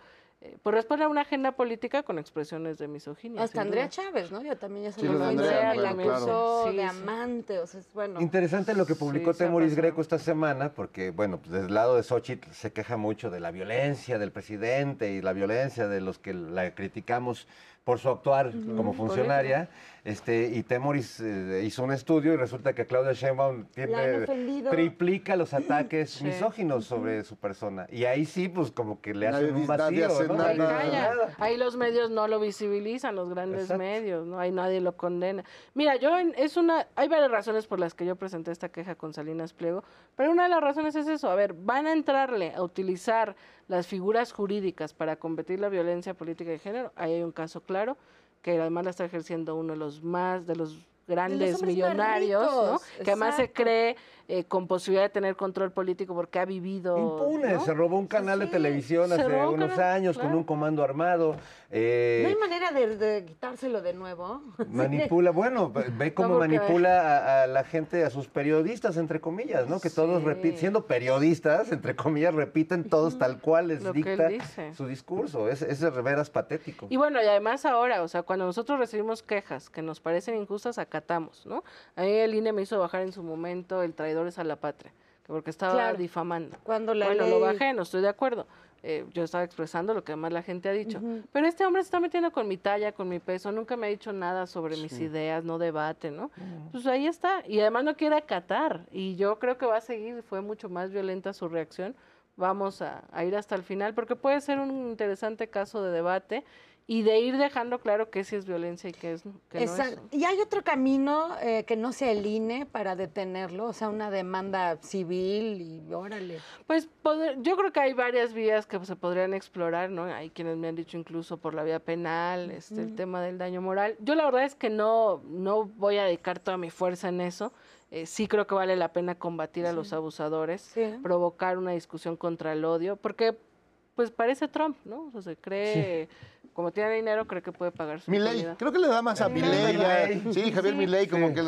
[SPEAKER 15] eh, pues responde a una agenda política con expresiones de misoginia.
[SPEAKER 4] Hasta Andrea
[SPEAKER 15] duda.
[SPEAKER 4] Chávez, ¿no? Ya también ya se
[SPEAKER 3] Sí,
[SPEAKER 4] lo
[SPEAKER 3] Andrea,
[SPEAKER 4] y
[SPEAKER 3] bueno,
[SPEAKER 4] la
[SPEAKER 3] claro.
[SPEAKER 4] acusó
[SPEAKER 15] Sí,
[SPEAKER 4] de amante, o sea, es bueno.
[SPEAKER 3] Interesante lo que publicó
[SPEAKER 15] Sí,
[SPEAKER 3] Temoris. Greco esta semana, porque, bueno, pues del lado de Xochitl se queja mucho de la violencia del presidente y la violencia de los que la criticamos por su actuar como funcionaria. Este, y Temoris eh, hizo un estudio y resulta que Claudia Sheinbaum tiene, triplica los ataques
[SPEAKER 15] Sí.
[SPEAKER 3] misóginos sobre su persona. Y ahí sí, pues como que le hacen
[SPEAKER 5] Nadie-
[SPEAKER 3] un vacío,
[SPEAKER 5] nadie hace
[SPEAKER 3] ¿no?
[SPEAKER 5] nada.
[SPEAKER 3] Nada.
[SPEAKER 15] Ahí los medios no lo visibilizan, los grandes
[SPEAKER 3] Exacto.
[SPEAKER 15] medios, ¿no? Ahí nadie lo condena. Mira, yo en- es una, hay varias razones por las que yo presenté esta queja con Salinas Pliego, pero una de las razones es eso, a ver, van a entrarle a utilizar las figuras jurídicas para combatir la violencia política de género, ahí hay un caso claro, que además la está ejerciendo uno de los más, de los grandes millonarios, Que además se cree eh, con posibilidad de tener control político porque ha vivido...
[SPEAKER 3] Impune,
[SPEAKER 15] ¿no?
[SPEAKER 3] se robó un canal de televisión hace unos
[SPEAKER 15] canal,
[SPEAKER 3] años con un comando armado. eh,
[SPEAKER 4] ¿No hay manera de, de quitárselo de nuevo?
[SPEAKER 3] Manipula, bueno, ve- cómo
[SPEAKER 4] No,
[SPEAKER 3] manipula a, a la gente, a sus periodistas, entre comillas, ¿no? Que todos repiten, siendo periodistas, entre comillas, repiten todos tal cual les
[SPEAKER 15] Lo
[SPEAKER 3] dicta su discurso. Es, es de veras patético.
[SPEAKER 15] Y bueno, y además ahora, o sea, cuando nosotros recibimos quejas que nos parecen injustas, acatamos, ¿no? A mí el INE me hizo bajar en su momento el traidores a la patria, que porque estaba
[SPEAKER 4] Claro.
[SPEAKER 15] difamando.
[SPEAKER 4] Cuando la
[SPEAKER 15] bueno, lo
[SPEAKER 4] ley-
[SPEAKER 15] bajé, no estoy de acuerdo. Eh, yo estaba expresando lo que además la gente ha dicho.
[SPEAKER 4] Ujú.
[SPEAKER 15] Pero este hombre se está metiendo con mi talla, con mi peso, nunca me ha dicho nada sobre mis
[SPEAKER 3] Sí.
[SPEAKER 15] ideas, no debate, ¿no? Pues ahí está. Y además no quiere acatar. Y yo creo que va a seguir, fue mucho más violenta su reacción. Vamos a, a ir hasta el final, porque puede ser un interesante caso de debate y de ir dejando claro qué sí es violencia y qué, es, qué no es.
[SPEAKER 4] Exacto. ¿Y hay otro camino eh, que no sea el INE para detenerlo? O sea, una demanda civil y órale.
[SPEAKER 15] Pues poder- yo creo que hay varias vías que se podrían explorar, ¿no? Hay quienes me han dicho incluso por la vía penal, este, el tema del daño moral. Yo la verdad es que no, no voy a dedicar toda mi fuerza en eso. Eh, sí creo que vale la pena combatir a los abusadores, provocar una discusión contra el odio, porque pues parece Trump, ¿no? O sea, se cree, como tiene dinero, cree que puede pagar su impunidad.
[SPEAKER 5] creo que le da más a. Milei. Sí, Javier
[SPEAKER 15] Sí.
[SPEAKER 5] Milei, como que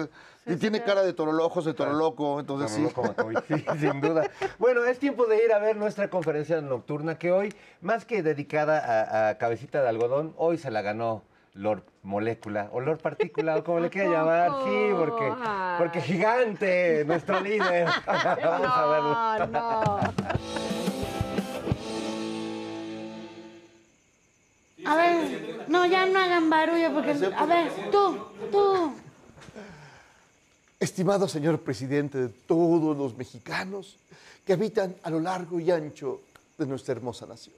[SPEAKER 3] Sí,
[SPEAKER 5] tiene
[SPEAKER 3] sí,
[SPEAKER 5] cara de torolojos, de toroloco, entonces sí.
[SPEAKER 3] Como loco, Macoy, sí, sin duda. Bueno, es tiempo de ir a ver nuestra conferencia nocturna que hoy, más que dedicada a, a Cabecita de Algodón, hoy se la ganó Lord Molécula o Lord Partícula o como le quiera llamar. Sí, porque, porque gigante, nuestro líder. Vamos a verlo.
[SPEAKER 4] no.
[SPEAKER 18] A ver, no, ya no hagan barullo porque... A ver, tú, tú.
[SPEAKER 5] estimado señor presidente de todos los mexicanos que habitan a lo largo y ancho de nuestra hermosa nación.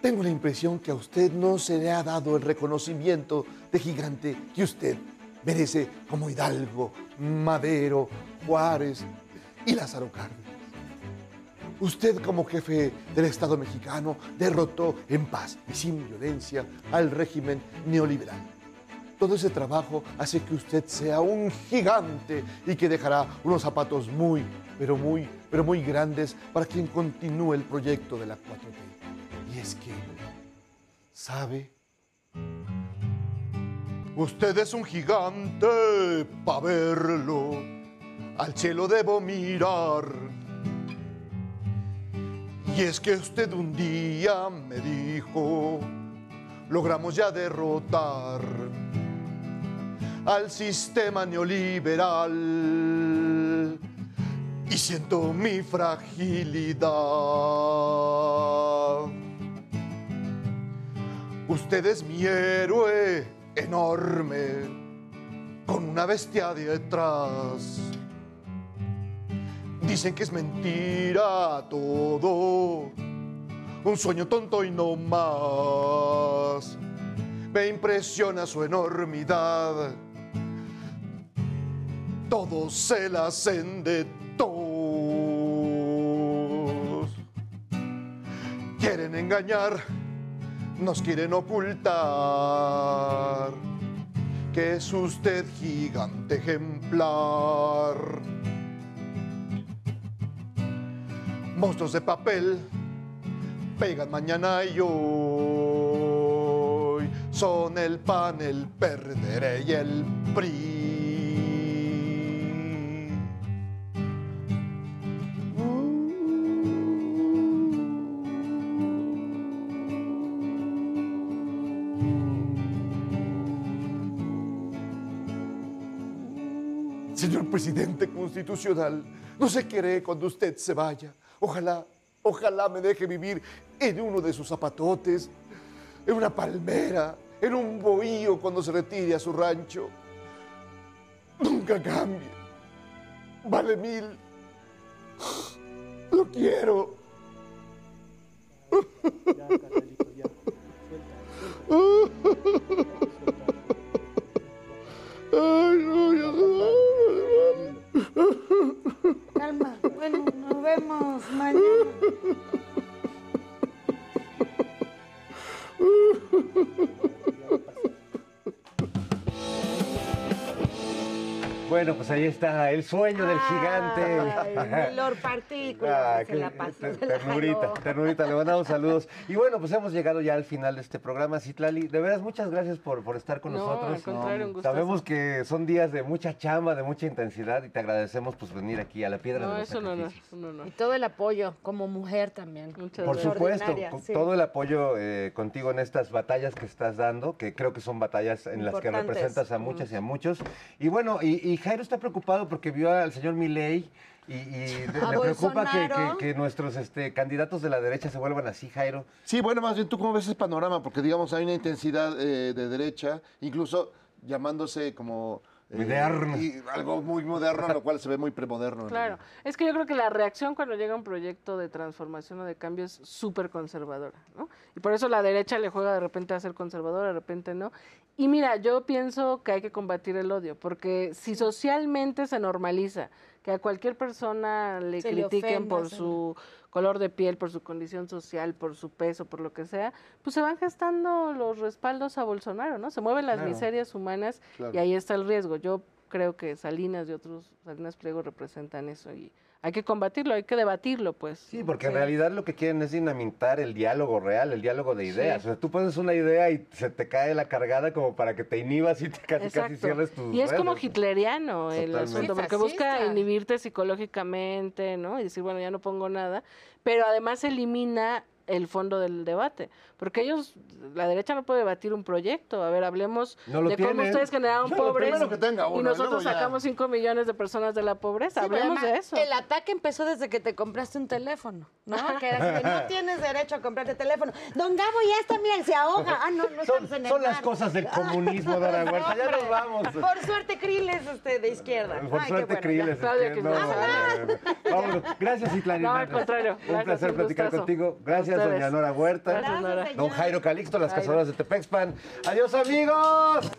[SPEAKER 5] Tengo la impresión que a usted no se le ha dado el reconocimiento de gigante que usted merece como Hidalgo, Madero, Juárez y Lázaro Cárdenas. Usted como jefe del Estado mexicano derrotó en paz y sin violencia al régimen neoliberal. Todo ese trabajo hace que usted sea un gigante y que dejará unos zapatos muy, pero muy, pero muy grandes para quien continúe el proyecto de la 4T. Y es que, ¿sabe? Usted es un gigante para verlo. Al cielo debo mirar. Y es que usted un día me dijo, logramos ya derrotar al sistema neoliberal y siento mi fragilidad. Usted es mi héroe enorme con una bestia detrás. Dicen que es mentira todo, un sueño tonto y no más. Me impresiona su enormidad. Todos se la hacen de tos. Quieren engañar, nos quieren ocultar que es usted gigante ejemplar. Monstruos de papel pegan mañana y hoy. Son el pan, el perderé y el PRI. Señor presidente constitucional, no se quiere cuando usted se vaya. Ojalá, ojalá me deje vivir en uno de sus zapatotes, en una palmera, en un bohío cuando se retire a su rancho. Nunca cambie. Vale mil. Lo quiero. Ay, no, ya
[SPEAKER 4] Calma. Bueno, nos vemos mañana.
[SPEAKER 3] Bueno, pues ahí está, el sueño del gigante.
[SPEAKER 4] Lord Partícula,
[SPEAKER 3] Ah,
[SPEAKER 4] se
[SPEAKER 3] qué
[SPEAKER 4] la pasó. se
[SPEAKER 3] ternurita, ternurita, le mandamos saludos. Y bueno, pues hemos llegado ya al final de este programa, Citlali. De veras, muchas gracias por, por estar con
[SPEAKER 15] No,
[SPEAKER 3] nosotros.
[SPEAKER 15] al contrario, un gustazo.
[SPEAKER 3] Sabemos que son días de mucha chamba, de mucha intensidad y te agradecemos pues venir aquí a la Piedra
[SPEAKER 15] No,
[SPEAKER 3] de los
[SPEAKER 15] eso no, no,
[SPEAKER 3] Sacrificios.
[SPEAKER 15] no, no.
[SPEAKER 4] Y todo el apoyo, como mujer también.
[SPEAKER 15] Muchas
[SPEAKER 3] Por supuesto,
[SPEAKER 4] sí.
[SPEAKER 3] todo el apoyo eh, contigo en estas batallas que estás dando, que creo que son batallas en las que representas a muchas y a muchos. Y bueno, y, y Jairo está preocupado porque vio al señor Milei y, y le preocupa que,
[SPEAKER 4] Bolsonaro.
[SPEAKER 3] que- que nuestros este, candidatos de la derecha se vuelvan así, Jairo.
[SPEAKER 5] Sí, bueno, más bien tú cómo ves ese panorama, porque digamos hay una intensidad eh, de derecha, incluso llamándose como... eh,
[SPEAKER 3] Moderno.
[SPEAKER 5] y algo muy moderno, lo cual se ve muy premoderno.
[SPEAKER 15] Claro, es que yo creo que la reacción cuando llega un proyecto de transformación o de cambio es súper conservadora, ¿no? Y por eso la derecha le juega de repente a ser conservadora, de repente no. Y mira, yo pienso que hay que combatir el odio, porque si socialmente se normaliza que a cualquier persona le
[SPEAKER 4] Se le
[SPEAKER 15] critiquen
[SPEAKER 4] ofenda,
[SPEAKER 15] por
[SPEAKER 4] se-
[SPEAKER 15] su color de piel, por su condición social, por su peso, por lo que sea, pues se van gestando los respaldos a Bolsonaro, ¿no? Se mueven las
[SPEAKER 3] Claro.
[SPEAKER 15] miserias humanas
[SPEAKER 3] Claro.
[SPEAKER 15] y ahí está el riesgo. Yo creo que Salinas y otros, Salinas Pliego representan eso y hay que combatirlo, hay que debatirlo, pues.
[SPEAKER 3] Sí, porque en realidad lo que quieren es dinamitar el diálogo real, el diálogo de ideas. O sea, tú pones una idea y se te cae la cargada como para que te inhibas y te casi, casi cierres tus
[SPEAKER 15] Y es como hitleriano el
[SPEAKER 3] Totalmente.
[SPEAKER 15] asunto,
[SPEAKER 4] Sí,
[SPEAKER 15] porque busca inhibirte psicológicamente, ¿no? Y decir, bueno, ya no pongo nada, pero además elimina el fondo del debate. Porque ellos, la derecha no puede debatir un proyecto. A ver, hablemos
[SPEAKER 3] No
[SPEAKER 15] de cómo ustedes generaron
[SPEAKER 5] que tenga
[SPEAKER 15] y
[SPEAKER 5] uno, y
[SPEAKER 15] nosotros sacamos 5 millones de personas de la pobreza.
[SPEAKER 4] Sí,
[SPEAKER 15] Hablemos de eso.
[SPEAKER 4] El ataque empezó desde que te compraste un teléfono, ¿no? Que era así de, no tienes derecho a comprarte teléfono. Don Gabo ya está, mira, se ahoga. Ah, no, no
[SPEAKER 3] Son,
[SPEAKER 4] estamos en el
[SPEAKER 3] son las cosas del comunismo, Dora Huerta. Ya nos vamos.
[SPEAKER 4] Por suerte, Krill es usted de izquierda.
[SPEAKER 3] Por
[SPEAKER 4] Ay,
[SPEAKER 3] suerte,
[SPEAKER 4] qué bueno,
[SPEAKER 3] Krill,
[SPEAKER 4] ya.
[SPEAKER 3] es que- no, Vámonos. Gracias, Itlani.
[SPEAKER 15] No, al contrario.
[SPEAKER 3] Un
[SPEAKER 15] Gracias,
[SPEAKER 3] placer
[SPEAKER 15] un
[SPEAKER 3] platicar contigo. Gracias, Doña Nora Huerta.
[SPEAKER 15] Gracias, Nora.
[SPEAKER 3] Don Jairo Calixto, las
[SPEAKER 15] Jairo.
[SPEAKER 3] cazadoras de Tepexpan. Adiós, amigos.